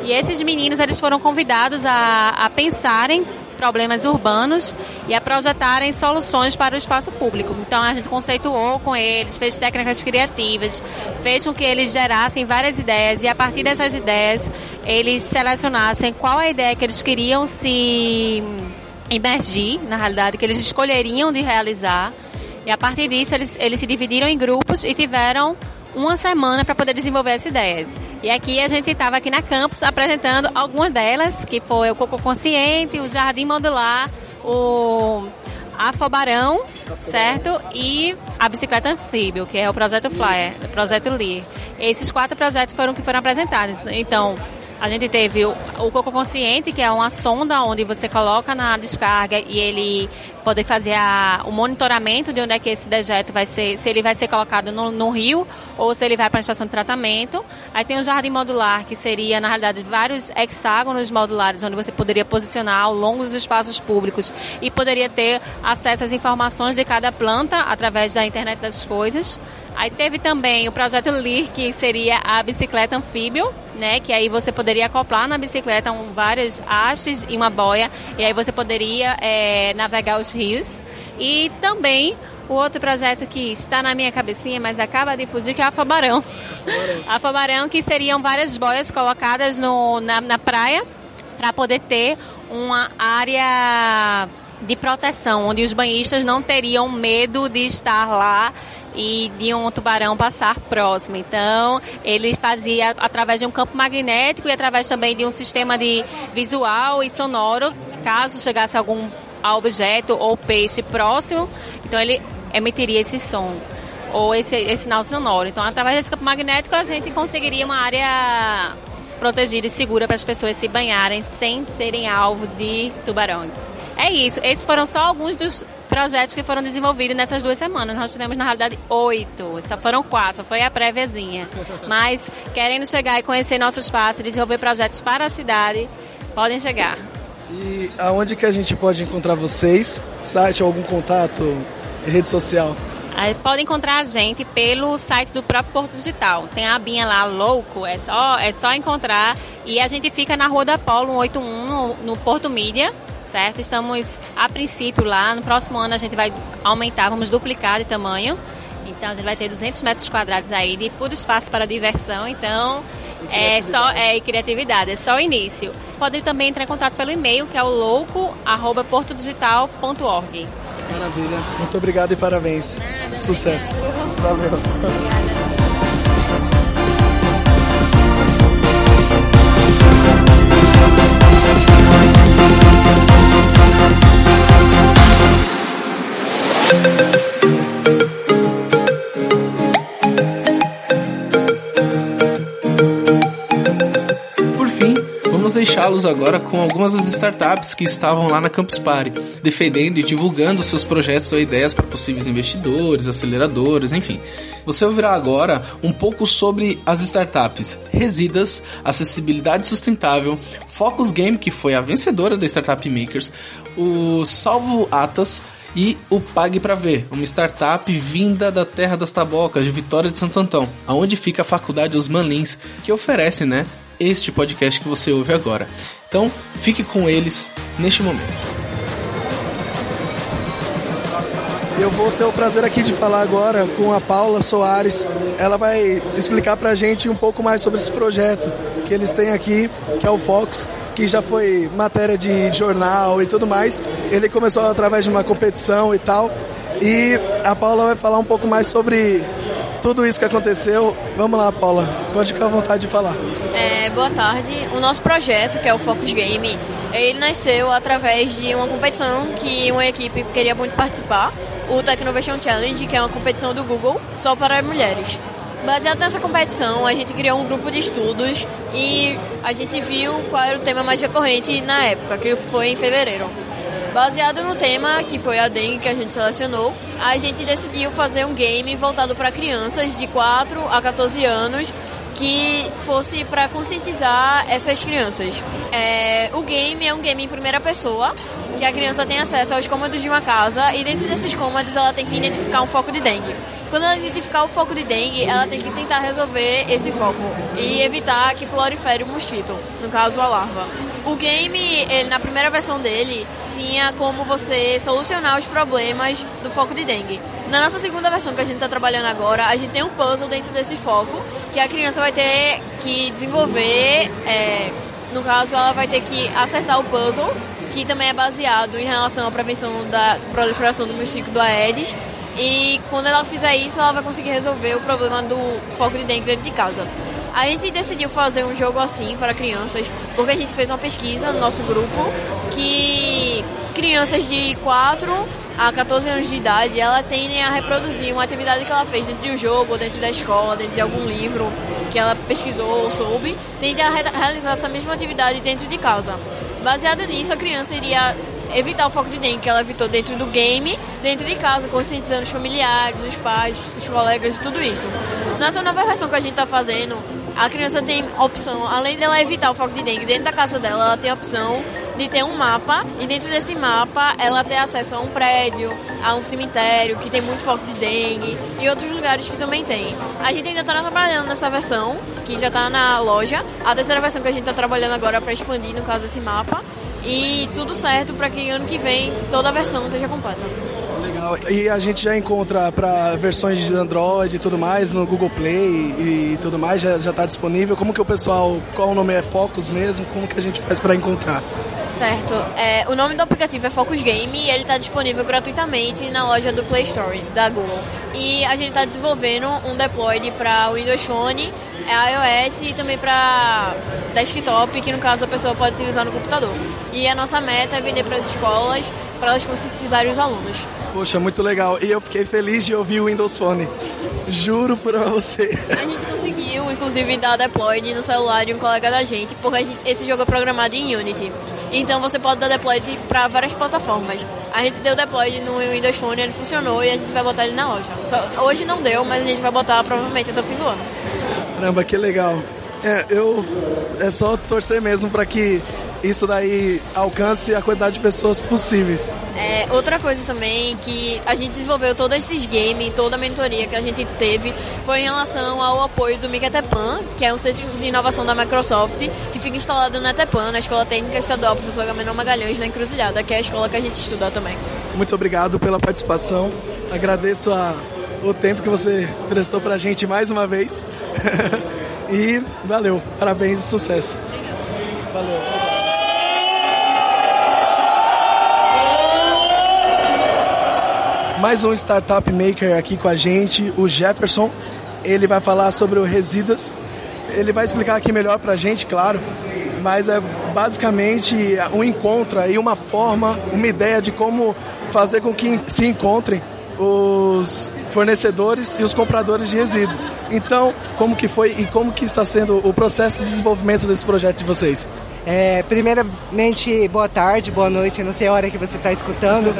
E esses meninos eles foram convidados a, a pensarem problemas urbanos e a projetarem soluções para o espaço público. Então a gente conceituou com eles, fez técnicas criativas, fez com que eles gerassem várias ideias e a partir dessas ideias eles selecionassem qual a ideia que eles queriam se imergir, na realidade, que eles escolheriam de realizar. E a partir disso eles, eles se dividiram em grupos e tiveram uma semana para poder desenvolver essas ideias. E aqui a gente estava aqui na campus apresentando algumas delas, que foi o Coco Consciente, o Jardim Modular, o Afobarão, certo? E a bicicleta anfíbio, que é o projeto Flyer, o projeto Lee. Esses quatro projetos foram que foram apresentados. Então, a gente teve o, o Coco Consciente, que é uma sonda onde você coloca na descarga e ele poder fazer a, o monitoramento de onde é que esse dejeto vai ser, se ele vai ser colocado no, no rio ou se ele vai para a estação de tratamento. Aí tem o jardim modular, que seria, na realidade, vários hexágonos modulares, onde você poderia posicionar ao longo dos espaços públicos e poderia ter acesso às informações de cada planta através da internet das coisas. Aí teve também o projeto LIR, que seria a bicicleta anfíbio, né? Que aí você poderia acoplar na bicicleta um, várias hastes e uma boia, e aí você poderia é, navegar os rios. E também o outro projeto que está na minha cabecinha, mas acaba de fugir, que é a Afobarão. Afobarão, que seriam várias boias colocadas no, na, na praia para poder ter uma área de proteção, onde os banhistas não teriam medo de estar lá e de um tubarão passar próximo. Então, ele fazia através de um campo magnético e através também de um sistema de visual e sonoro, caso chegasse algum objeto ou peixe próximo, então ele emitiria esse som ou esse, esse sinal sonoro. Então, através desse campo magnético, a gente conseguiria uma área protegida e segura para as pessoas se banharem sem serem alvo de tubarões. É isso. Esses foram só alguns dos projetos que foram desenvolvidos nessas duas semanas. Nós tivemos, na realidade, oito. Só foram quatro, só foi a préviazinha. Mas, querendo chegar e conhecer nosso espaço, desenvolver projetos para a cidade, podem chegar. E aonde que a gente pode encontrar vocês? Site, algum contato, rede social? Pode encontrar a gente pelo site do próprio Porto Digital. Tem a abinha lá, louco, é só, é só encontrar. E a gente fica na Rua da Polo 181, no, no Porto Mídia certo? Estamos a princípio lá, no próximo ano a gente vai aumentar, vamos duplicar de tamanho. Então a gente vai ter 200 metros quadrados aí de puro espaço para diversão. Então é só é criatividade, é só o início. Pode também entrar em contato pelo e-mail que é o louco@portodigital.org. Maravilha. Muito obrigado e parabéns. Sucesso. Valeu. Deixá-los agora com algumas das startups que estavam lá na Campus Party, defendendo e divulgando seus projetos ou ideias para possíveis investidores, aceleradores, enfim. Você ouvirá agora um pouco sobre as startups Residas, Acessibilidade Sustentável, Focus Game, que foi a vencedora da Startup Makers, o Salvo Atas, e o Pague para Ver, uma startup vinda da terra das tabocas de Vitória de Santo Antão, aonde fica a Faculdade Osman Lins, que oferece, né, este podcast que você ouve agora. Então, fique com eles neste momento. Eu vou ter o prazer aqui de falar agora com a Paula Soares. Ela vai explicar pra gente um pouco mais sobre esse projeto que eles têm aqui, que é o Fox, que já foi matéria de jornal e tudo mais. Ele começou através de uma competição e tal. E a Paula vai falar um pouco mais sobre tudo isso que aconteceu. Vamos lá, Paula, pode ficar à vontade de falar. É, boa tarde. O nosso projeto, que é o Focus Game, ele nasceu através de uma competição que uma equipe queria muito participar, o Technovation Challenge, que é uma competição do Google só para mulheres. Baseado nessa competição, a gente criou um grupo de estudos e a gente viu qual era o tema mais recorrente na época, que foi em fevereiro. Baseado no tema, que foi a dengue que a gente selecionou, a gente decidiu fazer um game voltado para crianças de 4 a 14 anos que fosse para conscientizar essas crianças. É, o game é um game em primeira pessoa, que a criança tem acesso aos cômodos de uma casa e dentro desses cômodos ela tem que identificar um foco de dengue. Quando ela identificar o foco de dengue, ela tem que tentar resolver esse foco e evitar que prolifere o mosquito, no caso a larva. O game, ele, na primeira versão dele, tinha como você solucionar os problemas do foco de dengue. Na nossa segunda versão que a gente está trabalhando agora, a gente tem um puzzle dentro desse foco que a criança vai ter que desenvolver. É, no caso, ela vai ter que acertar o puzzle, que também é baseado em relação à prevenção da proliferação do mosquito do Aedes. E quando ela fizer isso, ela vai conseguir resolver o problema do foco de dengue dentro de casa. A gente decidiu fazer um jogo assim para crianças, porque a gente fez uma pesquisa no nosso grupo que crianças de 4 a 14 anos de idade, ela tendem a reproduzir uma atividade que ela fez dentro de um jogo, dentro da escola, dentro de algum livro que ela pesquisou ou soube, tende a re realizar essa mesma atividade dentro de casa. Baseado nisso, a criança iria evitar o foco de dengue que ela evitou dentro do game, dentro de casa, conscientizando os familiares, os pais, os colegas, tudo isso. Nessa nova versão que a gente está fazendo, a criança tem opção, além dela evitar o foco de dengue dentro da casa dela, ela tem a opção de ter um mapa e dentro desse mapa ela ter acesso a um prédio, a um cemitério que tem muito foco de dengue e outros lugares que também tem. A gente ainda está trabalhando nessa versão, que já está na loja. A terceira versão que a gente está trabalhando agora para expandir, no caso, desse mapa. E tudo certo para que ano que vem toda a versão esteja completa. E a gente já encontra para versões de Android e tudo mais no Google Play e tudo mais, já está disponível. Como que o pessoal, qual o nome é Focus mesmo? Como que a gente faz para encontrar? Certo. É, o nome do aplicativo é Focus Game e ele está disponível gratuitamente na loja do Play Store da Google. E a gente está desenvolvendo um deploy para Windows Phone, iOS e também para desktop, que no caso a pessoa pode utilizar no computador. E a nossa meta é vender para as escolas, para elas conscientizarem os alunos. Poxa, muito legal. E eu fiquei feliz de ouvir o Windows Phone. Juro por você. A gente conseguiu, inclusive, dar deploy no celular de um colega da gente, porque esse jogo é programado em Unity. Então você pode dar deploy para várias plataformas. A gente deu deploy no Windows Phone, ele funcionou e a gente vai botar ele na loja. Só, hoje não deu, mas a gente vai botar provavelmente até o fim do ano. Caramba, que legal. É, eu é só torcer mesmo para que isso daí alcance a quantidade de pessoas possíveis. É, outra coisa também que a gente desenvolveu todos esses games, toda a mentoria que a gente teve foi em relação ao apoio do Micatepan, que é um centro de inovação da Microsoft, que fica instalado na Tepan, na Escola Técnica Estadual Professor Agamenon Magalhães, na Encruzilhada, que é a escola que a gente estuda também. Muito obrigado pela participação. Agradeço a, o tempo que você prestou pra gente mais uma vez. e valeu, parabéns e sucesso. Valeu. Mais um Startup Maker aqui com a gente, o Jefferson. Ele vai falar sobre o Resíduos. Ele vai explicar aqui melhor para a gente, claro, mas é basicamente um encontro e uma forma, uma ideia de como fazer com que se encontrem os fornecedores e os compradores de resíduos. Então, como que foi e como que está sendo o processo de desenvolvimento desse projeto de vocês? É, primeiramente, boa tarde, boa noite, não sei a hora que você está escutando,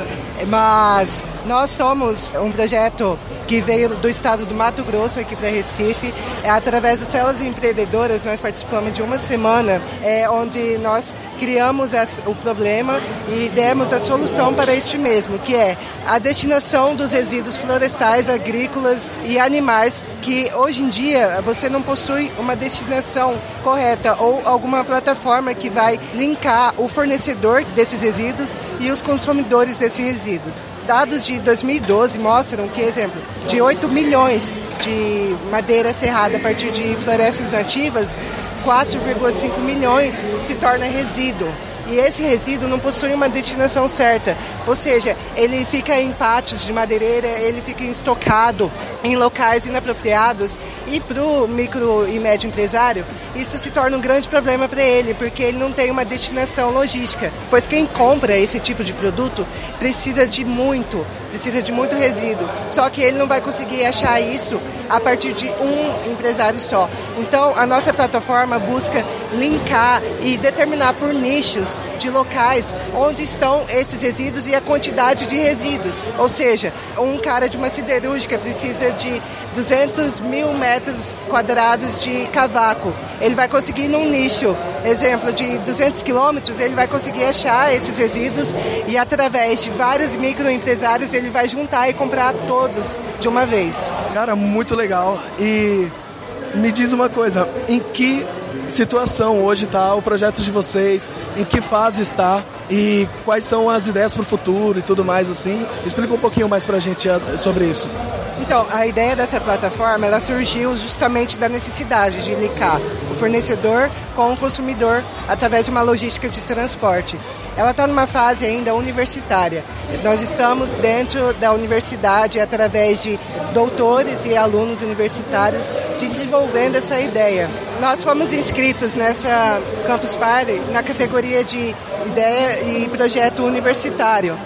mas nós somos um projeto que veio do estado do Mato Grosso aqui para Recife. É, através das células empreendedoras, nós participamos de uma semana é, onde nós criamos o problema e demos a solução para este mesmo, que é a destinação dos resíduos florestais, agrícolas e animais, que hoje em dia você não possui uma destinação correta ou alguma plataforma que vai linkar o fornecedor desses resíduos e os consumidores desses resíduos. Dados de 2012 mostram que, exemplo, de 8 milhões de madeira serrada a partir de florestas nativas, 4,5 milhões se torna resíduo. E esse resíduo não possui uma destinação certa, ou seja, ele fica em pátios de madeireira, ele fica estocado em locais inapropriados. E para o micro e médio empresário isso se torna um grande problema para ele, porque ele não tem uma destinação logística, pois quem compra esse tipo de produto precisa de muito, precisa de muito resíduo, só que ele não vai conseguir achar isso a partir de um empresário só. Então, a nossa plataforma busca linkar e determinar por nichos de locais onde estão esses resíduos e a quantidade de resíduos. Ou seja, um cara de uma siderúrgica precisa de 200 mil metros quadrados de cavaco. Ele vai conseguir num nicho, exemplo, de 200 quilômetros, ele vai conseguir achar esses resíduos e através de vários microempresários ele vai juntar e comprar todos de uma vez. Cara, muito legal. E me diz uma coisa, em que situação hoje está o projeto de vocês, em que fase está e quais são as ideias para o futuro e tudo mais assim. Explica um pouquinho mais para a gente sobre isso. Então, a ideia dessa plataforma, ela surgiu justamente da necessidade de linkar o fornecedor com o consumidor através de uma logística de transporte. Ela está numa fase ainda universitária. Nós estamos dentro da universidade através de doutores e alunos universitários de desenvolvendo essa ideia. Nós fomos inscritos nessa Campus Party na categoria de ideia e projeto universitário.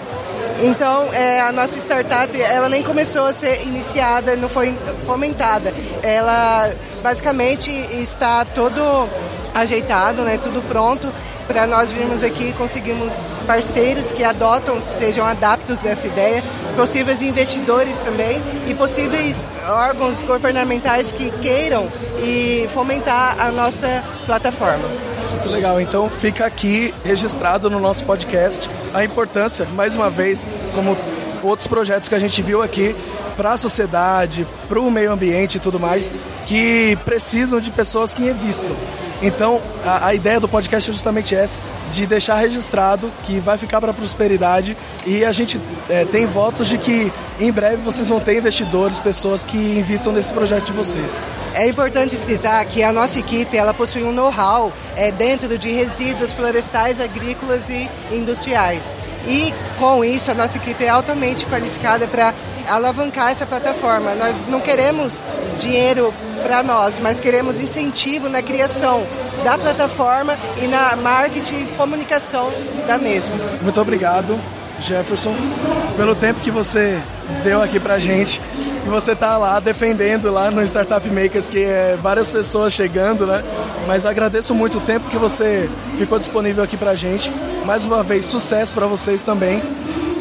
Então, é, a nossa startup, ela nem começou a ser iniciada, não foi fomentada. Ela, basicamente, está todo ajeitado, né, tudo pronto para nós virmos aqui conseguimos parceiros que adotam, sejam adaptos dessa ideia, possíveis investidores também e possíveis órgãos governamentais que queiram e fomentar a nossa plataforma. Muito legal. Então fica aqui registrado no nosso podcast a importância, mais uma vez, como outros projetos que a gente viu aqui, para a sociedade, para o meio ambiente e tudo mais, que precisam de pessoas que investam. Então, a, a, ideia do podcast é justamente essa, de deixar registrado que vai ficar para a prosperidade e a gente é, tem votos de que em breve vocês vão ter investidores, pessoas que investam nesse projeto de vocês. É importante frisar que a nossa equipe ela possui um know-how é, dentro de resíduos florestais, agrícolas e industriais. E com isso a nossa equipe é altamente qualificada para alavancar essa plataforma. Nós não queremos dinheiro para nós, mas queremos incentivo na criação da plataforma e na marketing e comunicação da mesma. Muito obrigado, Jefferson, pelo tempo que você deu aqui pra gente. Que você tá lá defendendo lá no Startup Makers, que é várias pessoas chegando, né? Mas agradeço muito o tempo que você ficou disponível aqui pra gente. Mais uma vez, sucesso para vocês também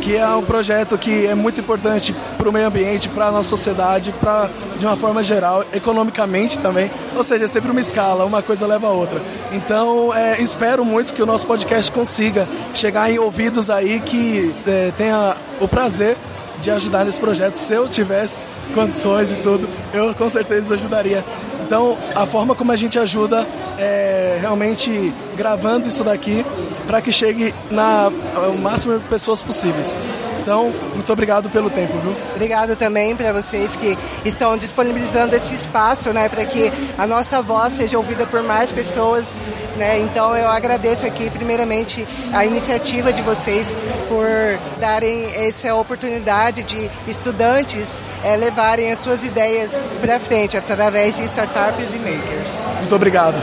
que é um projeto que é muito importante para o meio ambiente, para a nossa sociedade, para de uma forma geral, economicamente também. Ou seja, é sempre uma escala, uma coisa leva a outra. Então, é, espero muito que o nosso podcast consiga chegar em ouvidos aí que é, tenha o prazer de ajudar nesse projeto. Se eu tivesse condições e tudo, eu com certeza ajudaria. Então, a forma como a gente ajuda é realmente gravando isso daqui para que chegue na o máximo de pessoas possíveis. Então, muito obrigado pelo tempo, viu? Obrigado também para vocês que estão disponibilizando esse espaço, né, para que a nossa voz seja ouvida por mais pessoas, né? Então, eu agradeço aqui primeiramente a iniciativa de vocês por darem essa oportunidade de estudantes é, levarem as suas ideias para frente através de startups e makers. Muito obrigado.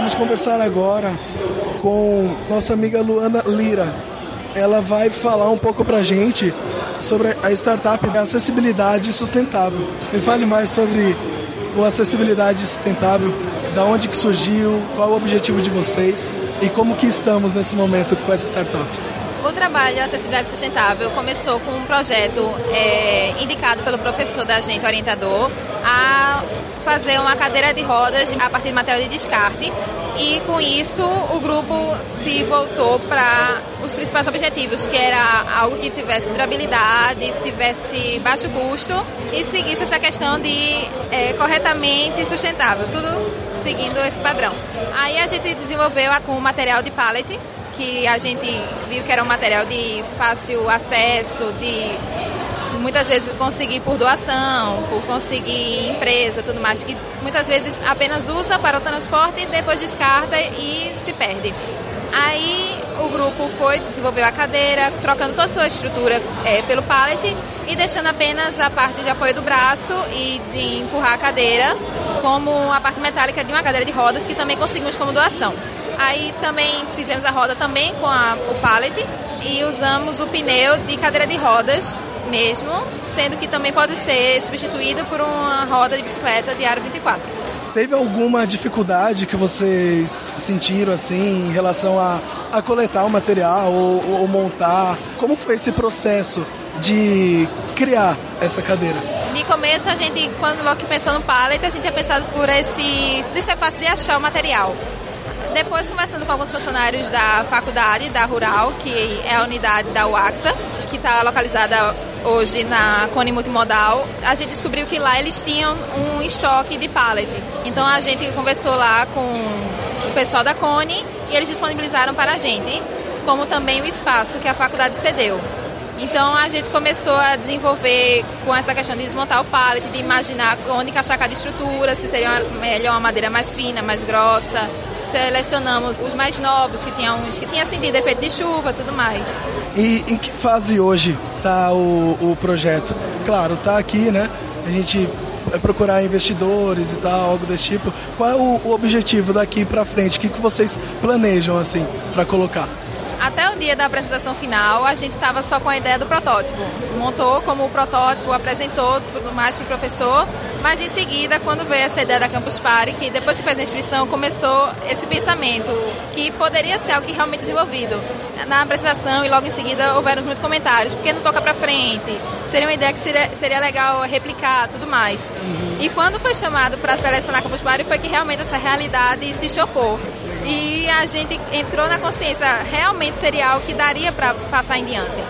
Vamos conversar agora com nossa amiga Luana Lira. Ela vai falar um pouco pra gente sobre a startup da acessibilidade sustentável. Me fale mais sobre o acessibilidade sustentável, da onde que surgiu, qual o objetivo de vocês e como que estamos nesse momento com essa startup. O trabalho Acessibilidade Sustentável começou com um projeto é, indicado pelo professor da gente, orientador, fazer uma cadeira de rodas a partir de material de descarte e com isso o grupo se voltou para os principais objetivos, que era algo que tivesse durabilidade, tivesse baixo custo e seguisse essa questão de é, corretamente sustentável, tudo seguindo esse padrão. Aí a gente desenvolveu com o material de pallet, que a gente viu que era um material de fácil acesso, de muitas vezes conseguir por doação, por conseguir empresa, tudo mais, que muitas vezes apenas usa para o transporte e depois descarta e se perde. Aí o grupo foi, desenvolveu a cadeira, trocando toda a sua estrutura é, pelo pallet e deixando apenas a parte de apoio do braço e de empurrar a cadeira, como a parte metálica de uma cadeira de rodas que também conseguimos como doação. Aí também fizemos a roda também com a, o pallet e usamos o pneu de cadeira de rodas mesmo, sendo que também pode ser substituído por uma roda de bicicleta de aro 24. Teve alguma dificuldade que vocês sentiram assim em relação a, a coletar o material ou, ou montar? Como foi esse processo de criar essa cadeira? De começo, a gente, quando logo pensou no pallet, a gente tinha pensado por esse, ser fácil de achar o material. Depois, conversando com alguns funcionários da faculdade, da Rural, que é a unidade da UAXA, que está localizada hoje na Cone Multimodal, a gente descobriu que lá eles tinham um estoque de pallet. Então a gente conversou lá com o pessoal da Cone e eles disponibilizaram para a gente. como também o espaço que a faculdade cedeu. Então a gente começou a desenvolver com essa questão de desmontar o pallet, de imaginar onde encaixar cada estrutura, se seria melhor uma madeira mais fina, mais grossa. Selecionamos os mais novos, que tinham uns que tinha sentido efeito de chuva, tudo mais. E em que fase hoje está o, o projeto? Claro, está aqui, né? A gente é procurar investidores e tal, algo desse tipo. Qual é o, o objetivo daqui para frente? O que, que vocês planejam assim para colocar? Até o dia da apresentação final, a gente estava só com a ideia do protótipo. Montou como protótipo, apresentou tudo mais para o professor, mas em seguida, quando veio essa ideia da Campus Party, que depois que fez a inscrição, começou esse pensamento que poderia ser algo realmente desenvolvido. Na apresentação e logo em seguida houveram muitos comentários, porque não toca para frente, seria uma ideia que seria, seria legal replicar, tudo mais. E quando foi chamado para selecionar Campus Party, foi que realmente essa realidade se chocou e a gente entrou na consciência, realmente seria algo que daria para passar em diante.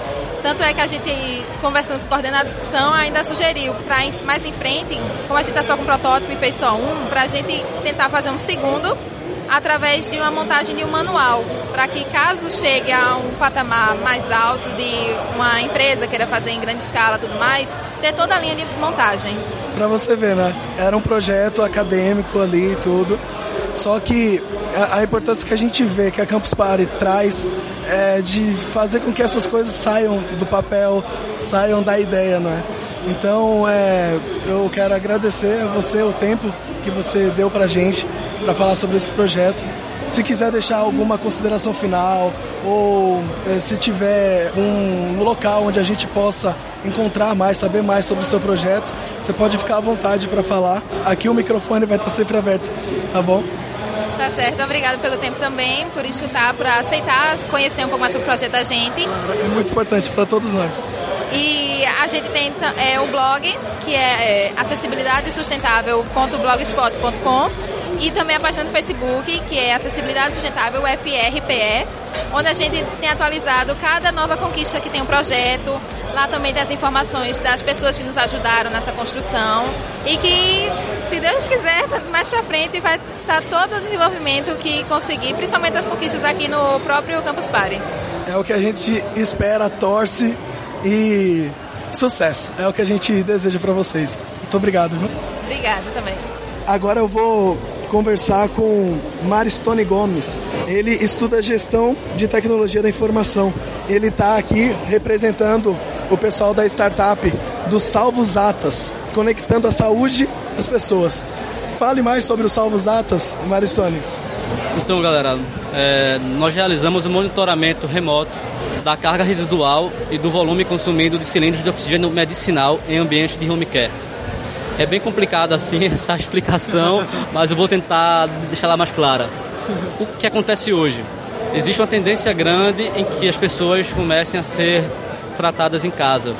Tanto é que a gente, conversando com a coordenação, ainda sugeriu para mais em frente, como a gente está só com protótipo e fez só um, para a gente tentar fazer um segundo através de uma montagem de um manual, para que caso chegue a um patamar mais alto de uma empresa queira fazer em grande escala tudo mais, ter toda a linha de montagem. Para você ver, né? Era um projeto acadêmico ali e tudo. Só que a, a, importância que a gente vê que a Campus Party traz é de fazer com que essas coisas saiam do papel, saiam da ideia, né? Então, é, eu quero agradecer a você o tempo que você deu pra gente para falar sobre esse projeto. Se quiser deixar alguma consideração final ou é, se tiver um local onde a gente possa encontrar mais, saber mais sobre o seu projeto, você pode ficar à vontade para falar. Aqui o microfone vai estar sempre aberto, tá bom? Tá certo, obrigado pelo tempo também, por escutar, por aceitar, conhecer um pouco mais sobre o projeto da gente. É muito importante para todos nós. E a gente tem é, o blog, que é, é acessibilidadesustentável.blogspot.com e também a página do Facebook, que é Acessibilidade Sustentável FRPE, onde a gente tem atualizado cada nova conquista que tem um projeto. Lá também tem as informações das pessoas que nos ajudaram nessa construção e que, se Deus quiser, mais para frente vai estar todo o desenvolvimento que conseguir, principalmente as conquistas aqui no próprio Campus Party. É o que a gente espera, torce e sucesso. É o que a gente deseja para vocês. Muito obrigado. Viu? Obrigada também. Agora eu vou conversar com Maristone Gomes. Ele estuda gestão de tecnologia da informação. Ele está aqui representando o pessoal da startup do Salvos Atas, conectando a saúde das pessoas. Fale mais sobre o Salvos Atas, Maristone. Então, galera, é, nós realizamos um monitoramento remoto da carga residual e do volume consumido de cilindros de oxigênio medicinal em ambiente de home care. É bem complicado assim essa explicação, mas eu vou tentar deixar ela mais clara. O que acontece hoje? Existe uma tendência grande em que as pessoas comecem a ser tratadas em casa.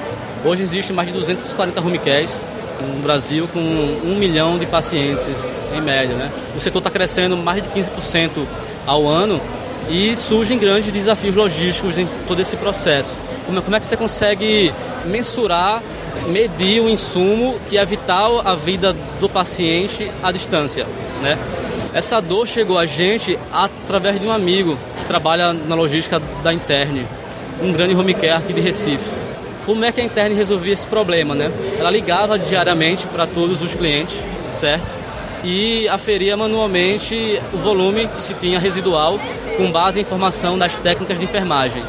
Hoje existe mais de 240 home cares no Brasil com um milhão de pacientes em média. Né? O setor está crescendo mais de 15% ao ano e surgem grandes desafios logísticos em todo esse processo. Como, como é que você consegue mensurar medir o insumo que é vital à vida do paciente à distância, né? Essa dor chegou a gente através de um amigo que trabalha na logística da Interne, um grande home care aqui de Recife. Como é que a Interne resolvia esse problema, né? Ela ligava diariamente para todos os clientes, certo? E aferia manualmente o volume que se tinha residual com base em informação das técnicas de enfermagem.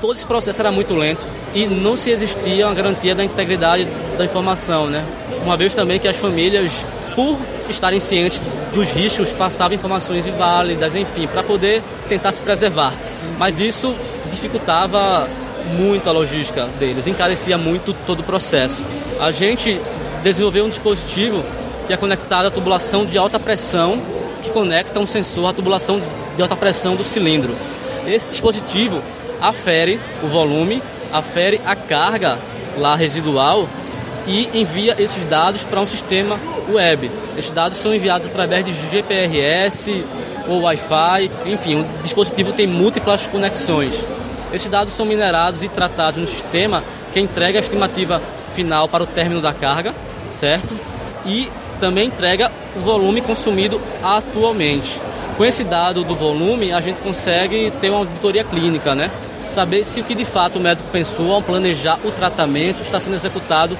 Todo esse processo era muito lento, e não se existia uma garantia da integridade da informação, né? Uma vez também que as famílias, por estarem cientes dos riscos, passavam informações inválidas, enfim, para poder tentar se preservar. Mas isso dificultava muito a logística deles, encarecia muito todo o processo. A gente desenvolveu um dispositivo que é conectado à tubulação de alta pressão, que conecta um sensor à tubulação de alta pressão do cilindro. Esse dispositivo afere o volume afere a carga lá residual e envia esses dados para um sistema web. Esses dados são enviados através de GPRS ou Wi-Fi, enfim, o dispositivo tem múltiplas conexões. Esses dados são minerados e tratados no sistema que entrega a estimativa final para o término da carga, certo? E também entrega o volume consumido atualmente. Com esse dado do volume, a gente consegue ter uma auditoria clínica, né? Saber se o que de fato o médico pensou ao planejar o tratamento está sendo executado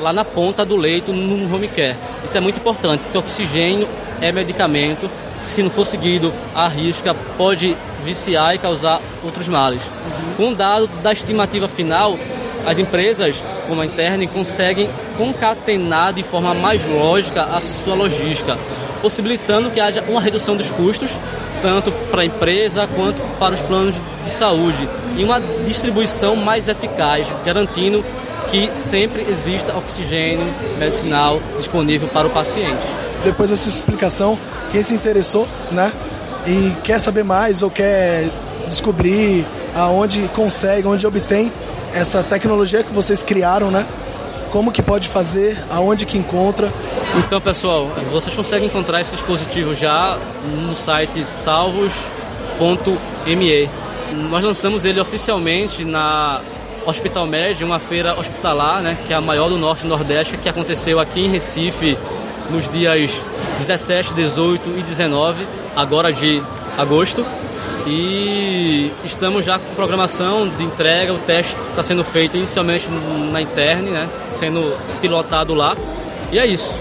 lá na ponta do leito no home care. Isso é muito importante, porque oxigênio é medicamento. Se não for seguido à risca, pode viciar e causar outros males. Com o dado da estimativa final, as empresas, como a Interne, conseguem concatenar de forma mais lógica a sua logística, possibilitando que haja uma redução dos custos, tanto para a empresa quanto para os planos de saúde, e uma distribuição mais eficaz, garantindo que sempre exista oxigênio medicinal disponível para o paciente. Depois dessa explicação, quem se interessou, né, e quer saber mais ou quer descobrir aonde consegue, onde obtém essa tecnologia que vocês criaram, né? Como que pode fazer, aonde que encontra. Então, pessoal, vocês conseguem encontrar esse dispositivo já no site salvos.me. Nós lançamos ele oficialmente na Hospital Med, uma feira hospitalar, né, que é a maior do Norte e Nordeste, que aconteceu aqui em Recife nos dias 17, 18 e 19, agora de agosto. E estamos já com programação de entrega, o teste está sendo feito inicialmente na interne, né, sendo pilotado lá. E é isso.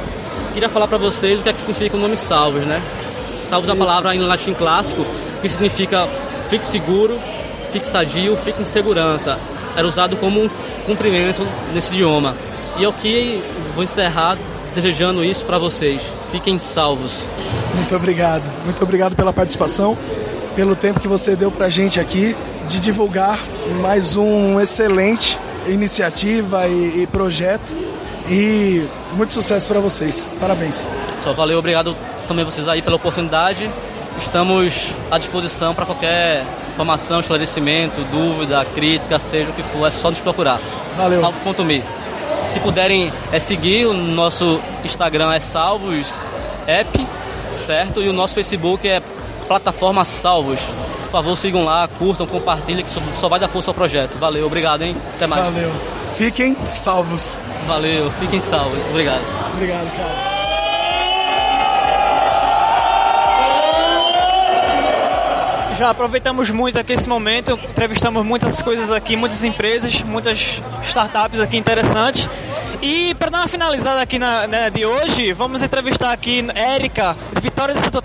Queria falar para vocês o que é que significa o nome Salvos, né? Salvos é uma palavra em latim clássico que significa fique seguro, fique sadio, fique em segurança era usado como um cumprimento nesse idioma. E é o que vou encerrar desejando isso para vocês. Fiquem salvos. Muito obrigado. Muito obrigado pela participação, pelo tempo que você deu para a gente aqui de divulgar mais um excelente iniciativa e, e projeto. E muito sucesso para vocês. Parabéns. Só valeu, obrigado também vocês aí pela oportunidade. Estamos à disposição para qualquer informação, esclarecimento, dúvida, crítica, seja o que for, é só nos procurar. Valeu. Salvos.me. Se puderem é, seguir, o nosso Instagram é Salvos App, certo? E o nosso Facebook é Plataforma Salvos. Por favor, sigam lá, curtam, compartilhem, que só vai dar força ao projeto. Valeu, obrigado, hein? Até mais. Valeu. Fiquem salvos. Valeu, fiquem salvos. Obrigado. Obrigado, cara. Já aproveitamos muito aqui esse momento, entrevistamos muitas coisas aqui, muitas empresas, muitas startups aqui interessantes. E para dar uma finalizada aqui na, né, de hoje, vamos entrevistar aqui Érica, de Vitória de Santo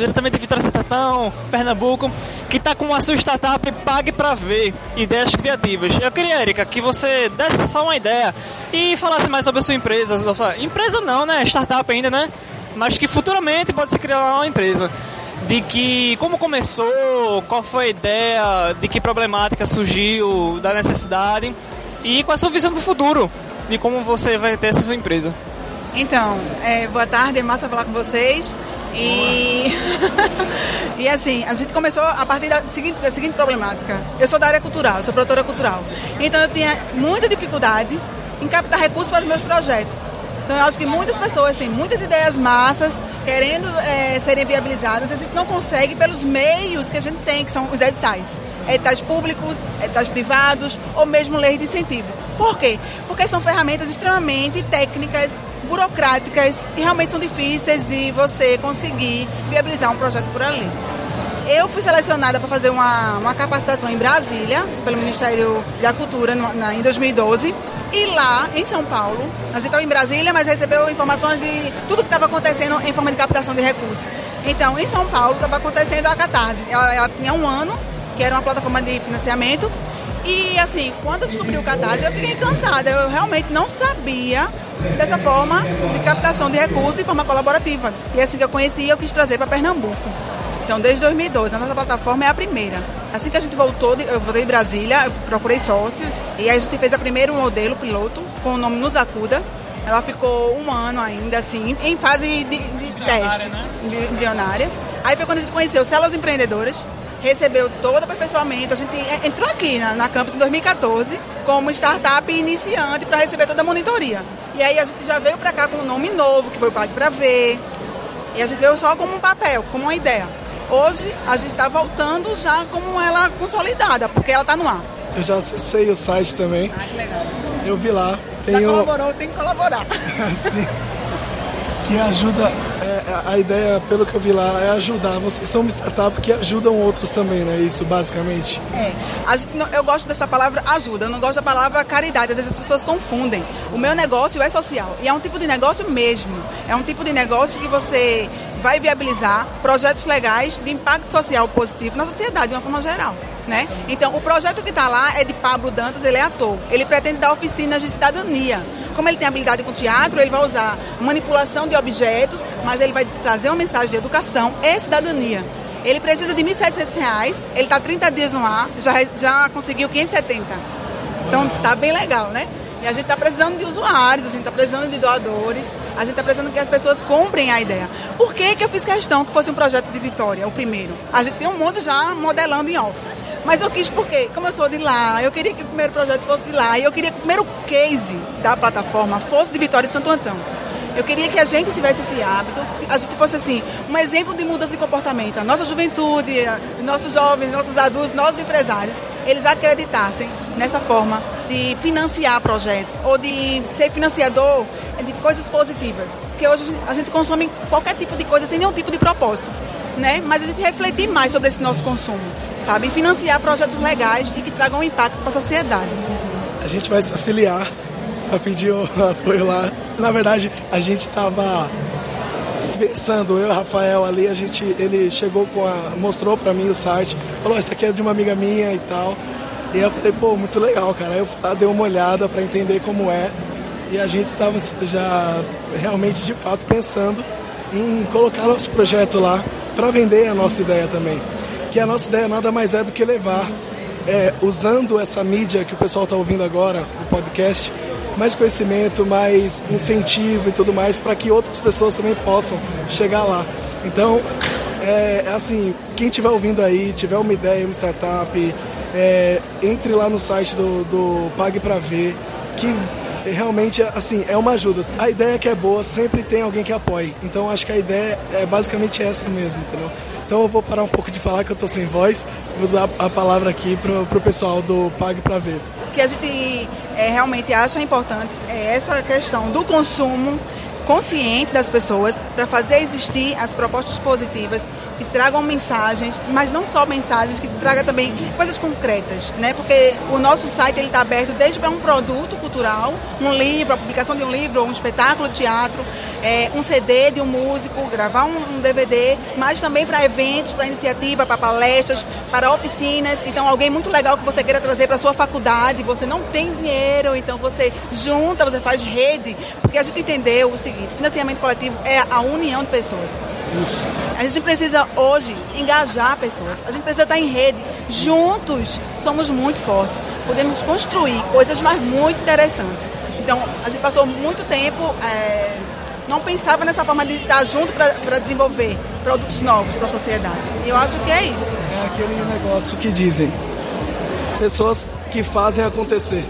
diretamente de Vitória de Santo Pernambuco, que está com a sua startup Pague para Ver, ideias criativas. Eu queria, Érica, que você desse só uma ideia e falasse mais sobre a sua empresa. Empresa não, né? Startup ainda, né? Mas que futuramente pode se criar uma empresa de que como começou, qual foi a ideia, de que problemática surgiu, da necessidade e qual a sua visão do futuro de como você vai ter essa sua empresa. Então, é, boa tarde, é massa falar com vocês. E, e assim, a gente começou a partir da seguinte, da seguinte problemática. Eu sou da área cultural, sou produtora cultural. Então eu tinha muita dificuldade em captar recursos para os meus projetos. Então eu acho que muitas pessoas têm muitas ideias massas, querendo é, serem viabilizadas, a gente não consegue pelos meios que a gente tem, que são os editais. Editais públicos, editais privados ou mesmo leis de incentivo. Por quê? Porque são ferramentas extremamente técnicas, burocráticas e realmente são difíceis de você conseguir viabilizar um projeto por ali. Eu fui selecionada para fazer uma, uma capacitação em Brasília, pelo Ministério da Cultura, no, na, em 2012. E lá, em São Paulo, a gente estava em Brasília, mas recebeu informações de tudo que estava acontecendo em forma de captação de recursos. Então, em São Paulo, estava acontecendo a Catarse. Ela, ela, tinha um ano, que era uma plataforma de financiamento. E, assim, quando eu descobri o Catarse, eu fiquei encantada. Eu realmente não sabia dessa forma de captação de recursos de forma colaborativa. E assim que eu conheci, eu quis trazer para Pernambuco. Então, desde 2012, a nossa plataforma é a primeira. Assim que a gente voltou, eu voltei em Brasília, eu procurei sócios, e aí a gente fez a primeiro modelo piloto, com o nome Nos Acuda. Ela ficou um ano ainda, assim, em fase de, de teste, né? embrionária. Aí foi quando a gente conheceu Células Empreendedoras, recebeu todo o aperfeiçoamento. A gente entrou aqui na, na campus em 2014 como startup iniciante para receber toda a monitoria. E aí a gente já veio para cá com um nome novo, que foi o Pague para Ver. E a gente veio só como um papel, como uma ideia. Hoje a gente está voltando já como ela consolidada, porque ela está no ar. Eu já acessei o site também. Ah, que legal. Eu vi lá. Tenho... Já colaborou, tem que colaborar. Sim. que ajuda, é, a ideia, pelo que eu vi lá, é ajudar. Vocês são uma startup que ajudam outros também, né? Isso, basicamente. É, a gente não- eu gosto dessa palavra ajuda, eu não gosto da palavra caridade. Às vezes as pessoas confundem. O meu negócio é social e é um tipo de negócio mesmo. É um tipo de negócio que você vai viabilizar projetos legais de impacto social positivo na sociedade, de uma forma geral. Né? Então, o projeto que está lá é de Pablo Dantas, ele é ator. Ele pretende dar oficinas de cidadania. Como ele tem habilidade com teatro, ele vai usar manipulação de objetos, mas ele vai trazer uma mensagem de educação e cidadania. Ele precisa de 1.700 reais, ele está 30 dias no ar, já, já conseguiu 570. Então está bem legal, né? E a gente está precisando de usuários, a gente está precisando de doadores, a gente está precisando que as pessoas comprem a ideia. Por que, que eu fiz questão que fosse um projeto de Vitória, o primeiro? A gente tem um monte já modelando em off. Mas eu quis porque, como eu sou de lá, eu queria que o primeiro projeto fosse de lá, e eu queria que o primeiro case da plataforma fosse de Vitória e Santo Antão. Eu queria que a gente tivesse esse hábito, a gente fosse assim, um exemplo de mudança de comportamento. A nossa juventude, nossos jovens, nossos adultos, nossos empresários, eles acreditassem nessa forma de financiar projetos ou de ser financiador de coisas positivas. Porque hoje a gente- consome qualquer tipo de coisa sem nenhum tipo de propósito, né? Mas a gente refletir mais sobre esse nosso consumo, sabe? E financiar projetos legais e que tragam impacto para a sociedade. A gente vai se afiliar para pedir o apoio lá. Na verdade, a gente estava pensando, eu e Rafael ali, a gente, ele chegou com a, mostrou para mim o site, falou, isso aqui é de uma amiga minha e tal. E eu falei, pô, muito legal, cara. Eu ah, dei uma olhada para entender como é. E a gente estava já realmente, de fato, pensando em colocar nosso projeto lá para vender a nossa ideia também. Que a nossa ideia nada mais é do que levar, é, usando essa mídia que o pessoal está ouvindo agora, o podcast, mais conhecimento, mais incentivo e tudo mais para que outras pessoas também possam chegar lá. Então, é, assim, quem estiver ouvindo aí, tiver uma ideia, uma startup, é, entre lá no site do, do Pague para Ver, que realmente assim é uma ajuda. A ideia que é boa sempre tem alguém que apoie. Então acho que a ideia é basicamente essa mesmo, entendeu? Então eu vou parar um pouco de falar que eu tô sem voz, vou dar a palavra aqui pro, pro pessoal do Pague para Ver. O que a gente é, realmente acha importante é essa questão do consumo consciente das pessoas para fazer existir as propostas positivas que tragam mensagens, mas não só mensagens, que tragam também coisas concretas, né? Porque o nosso site ele está aberto desde para um produto cultural, um livro, a publicação de um livro, um espetáculo de teatro, é, um CD de um músico, gravar um, um DVD, mas também para eventos, para iniciativa, para palestras, para oficinas. Então, alguém muito legal que você queira trazer para sua faculdade, você não tem dinheiro, então você junta, você faz rede, porque a gente entendeu o seguinte: financiamento coletivo é a união de pessoas. Isso. A gente precisa hoje engajar pessoas. A gente precisa estar em rede. Juntos somos muito fortes. Podemos construir coisas mais muito interessantes. Então, a gente passou muito tempo, é, não pensava nessa forma de estar junto para desenvolver produtos novos para a sociedade. E eu acho que é isso. É aquele negócio que dizem, pessoas que fazem acontecer.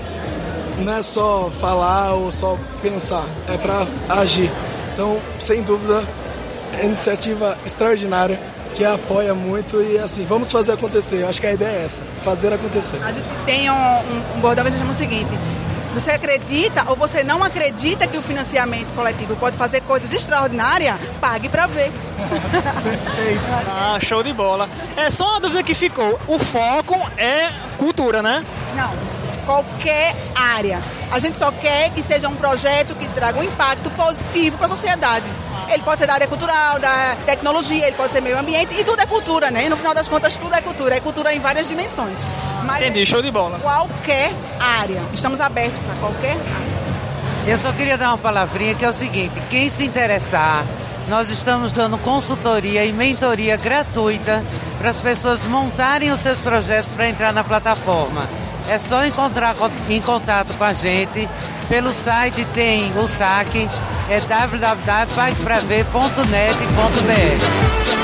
Não é só falar ou só pensar, é para agir. Então, sem dúvida, iniciativa extraordinária que apoia muito e assim, vamos fazer acontecer. Eu acho que a ideia é essa, fazer acontecer. A gente tem um, um, um bordão que a gente chama o seguinte: você acredita ou você não acredita que o financiamento coletivo pode fazer coisas extraordinárias? Pague para ver. Ah, show de bola. É só uma dúvida que ficou. O foco é cultura, né? Não. Qualquer área. A gente só quer que seja um projeto que traga um impacto positivo para a sociedade. Ele pode ser da área cultural, da tecnologia, ele pode ser meio ambiente e tudo é cultura, né? E no final das contas, tudo é cultura. É cultura em várias dimensões. Mas Entendi, show de bola. Qualquer área. Estamos abertos para qualquer área. Eu só queria dar uma palavrinha que é o seguinte: quem se interessar, nós estamos dando consultoria e mentoria gratuita para as pessoas montarem os seus projetos para entrar na plataforma. É só encontrar co- em contato com a gente. Pelo site tem o saque, é www.pagpravê.net.br.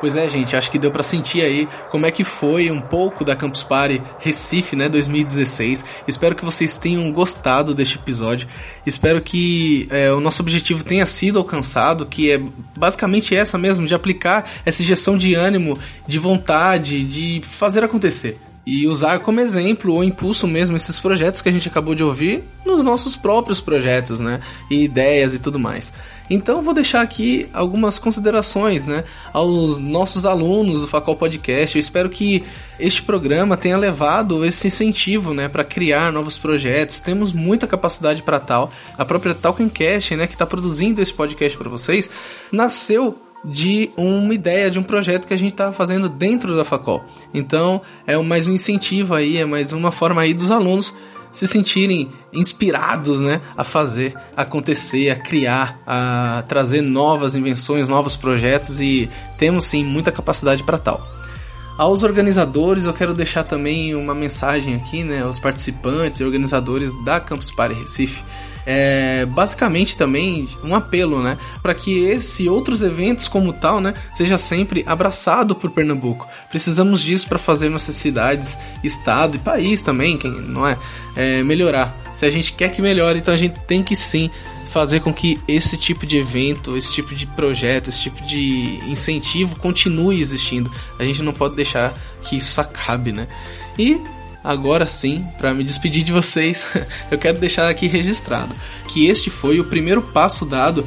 Pois é, gente, acho que deu pra sentir aí como é que foi um pouco da Campus Party Recife, né, 2016. Espero que vocês tenham gostado deste episódio. Espero que é, o nosso objetivo tenha sido alcançado, que é basicamente essa mesmo, de aplicar essa injeção de ânimo, de vontade, de fazer acontecer. e usar como exemplo ou impulso mesmo esses projetos que a gente acabou de ouvir nos nossos próprios projetos, né? E ideias e tudo mais. Então vou deixar aqui algumas considerações, né, aos nossos alunos do Facol Podcast. Eu espero que este programa tenha levado esse incentivo, né, para criar novos projetos. Temos muita capacidade para tal. A própria Talkencast, né, que está produzindo esse podcast para vocês, nasceu de uma ideia, de um projeto que a gente está fazendo dentro da Facol. Então é mais um incentivo aí, é mais uma forma aí dos alunos se sentirem inspirados, né, a fazer acontecer, a criar, a trazer novas invenções, novos projetos e temos sim muita capacidade para tal. Aos organizadores, eu quero deixar também uma mensagem aqui, né, aos participantes e organizadores da Campus Party Recife é basicamente também um apelo, né, para que esse e outros eventos como tal, né, seja sempre abraçado por Pernambuco. Precisamos disso para fazer nossas cidades, estado e país também, quem não é, é melhorar. Se a gente quer que melhore, então a gente tem que sim fazer com que esse tipo de evento, esse tipo de projeto, esse tipo de incentivo continue existindo. A gente não pode deixar que isso acabe, né? E agora sim, para me despedir de vocês, eu quero deixar aqui registrado que este foi o primeiro passo dado,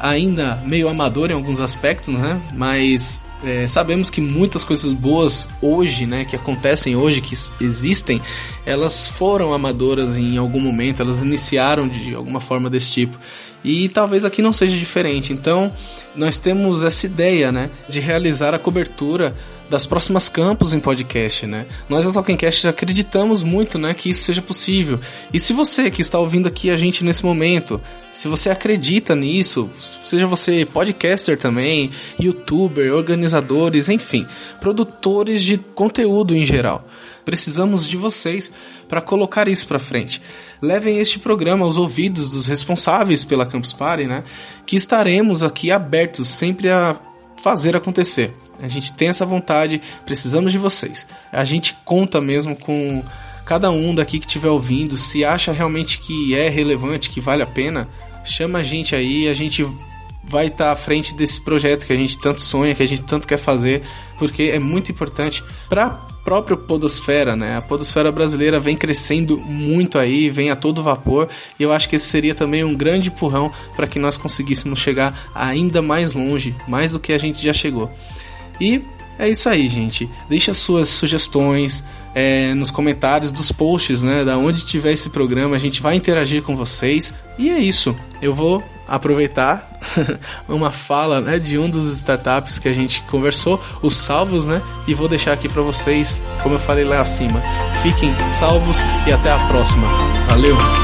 ainda meio amador em alguns aspectos, né? Mas é, sabemos que muitas coisas boas hoje, né, que acontecem hoje, que existem, elas foram amadoras em algum momento, elas iniciaram de alguma forma desse tipo. E talvez aqui não seja diferente. Então, nós temos essa ideia, né, de realizar a cobertura das próximas campos em podcast, né? Nós da Talkencast acreditamos muito, né, que isso seja possível. E se você que está ouvindo aqui a gente nesse momento, se você acredita nisso, seja você podcaster também, youtuber, organizadores, enfim, produtores de conteúdo em geral, precisamos de vocês para colocar isso para frente. Levem este programa aos ouvidos dos responsáveis pela Campus Party, né? Que estaremos aqui abertos sempre a fazer acontecer. A gente tem essa vontade, precisamos de vocês. A gente conta mesmo com cada um daqui que estiver ouvindo, se acha realmente que é relevante, que vale a pena, chama a gente aí, a gente vai estar tá à frente desse projeto que a gente tanto sonha, que a gente tanto quer fazer, porque é muito importante para própria podosfera, né? A podosfera brasileira vem crescendo muito aí, vem a todo vapor, e eu acho que esse seria também um grande empurrão para que nós conseguíssemos chegar ainda mais longe, mais do que a gente já chegou. E é isso aí, gente. Deixa suas sugestões é, nos comentários dos posts, né? Da onde tiver esse programa, a gente vai interagir com vocês. E é isso. Eu vou aproveitar uma fala né, de um dos startups que a gente conversou, os salvos, né? E vou deixar aqui para vocês, como eu falei lá acima. Fiquem salvos e até a próxima. Valeu!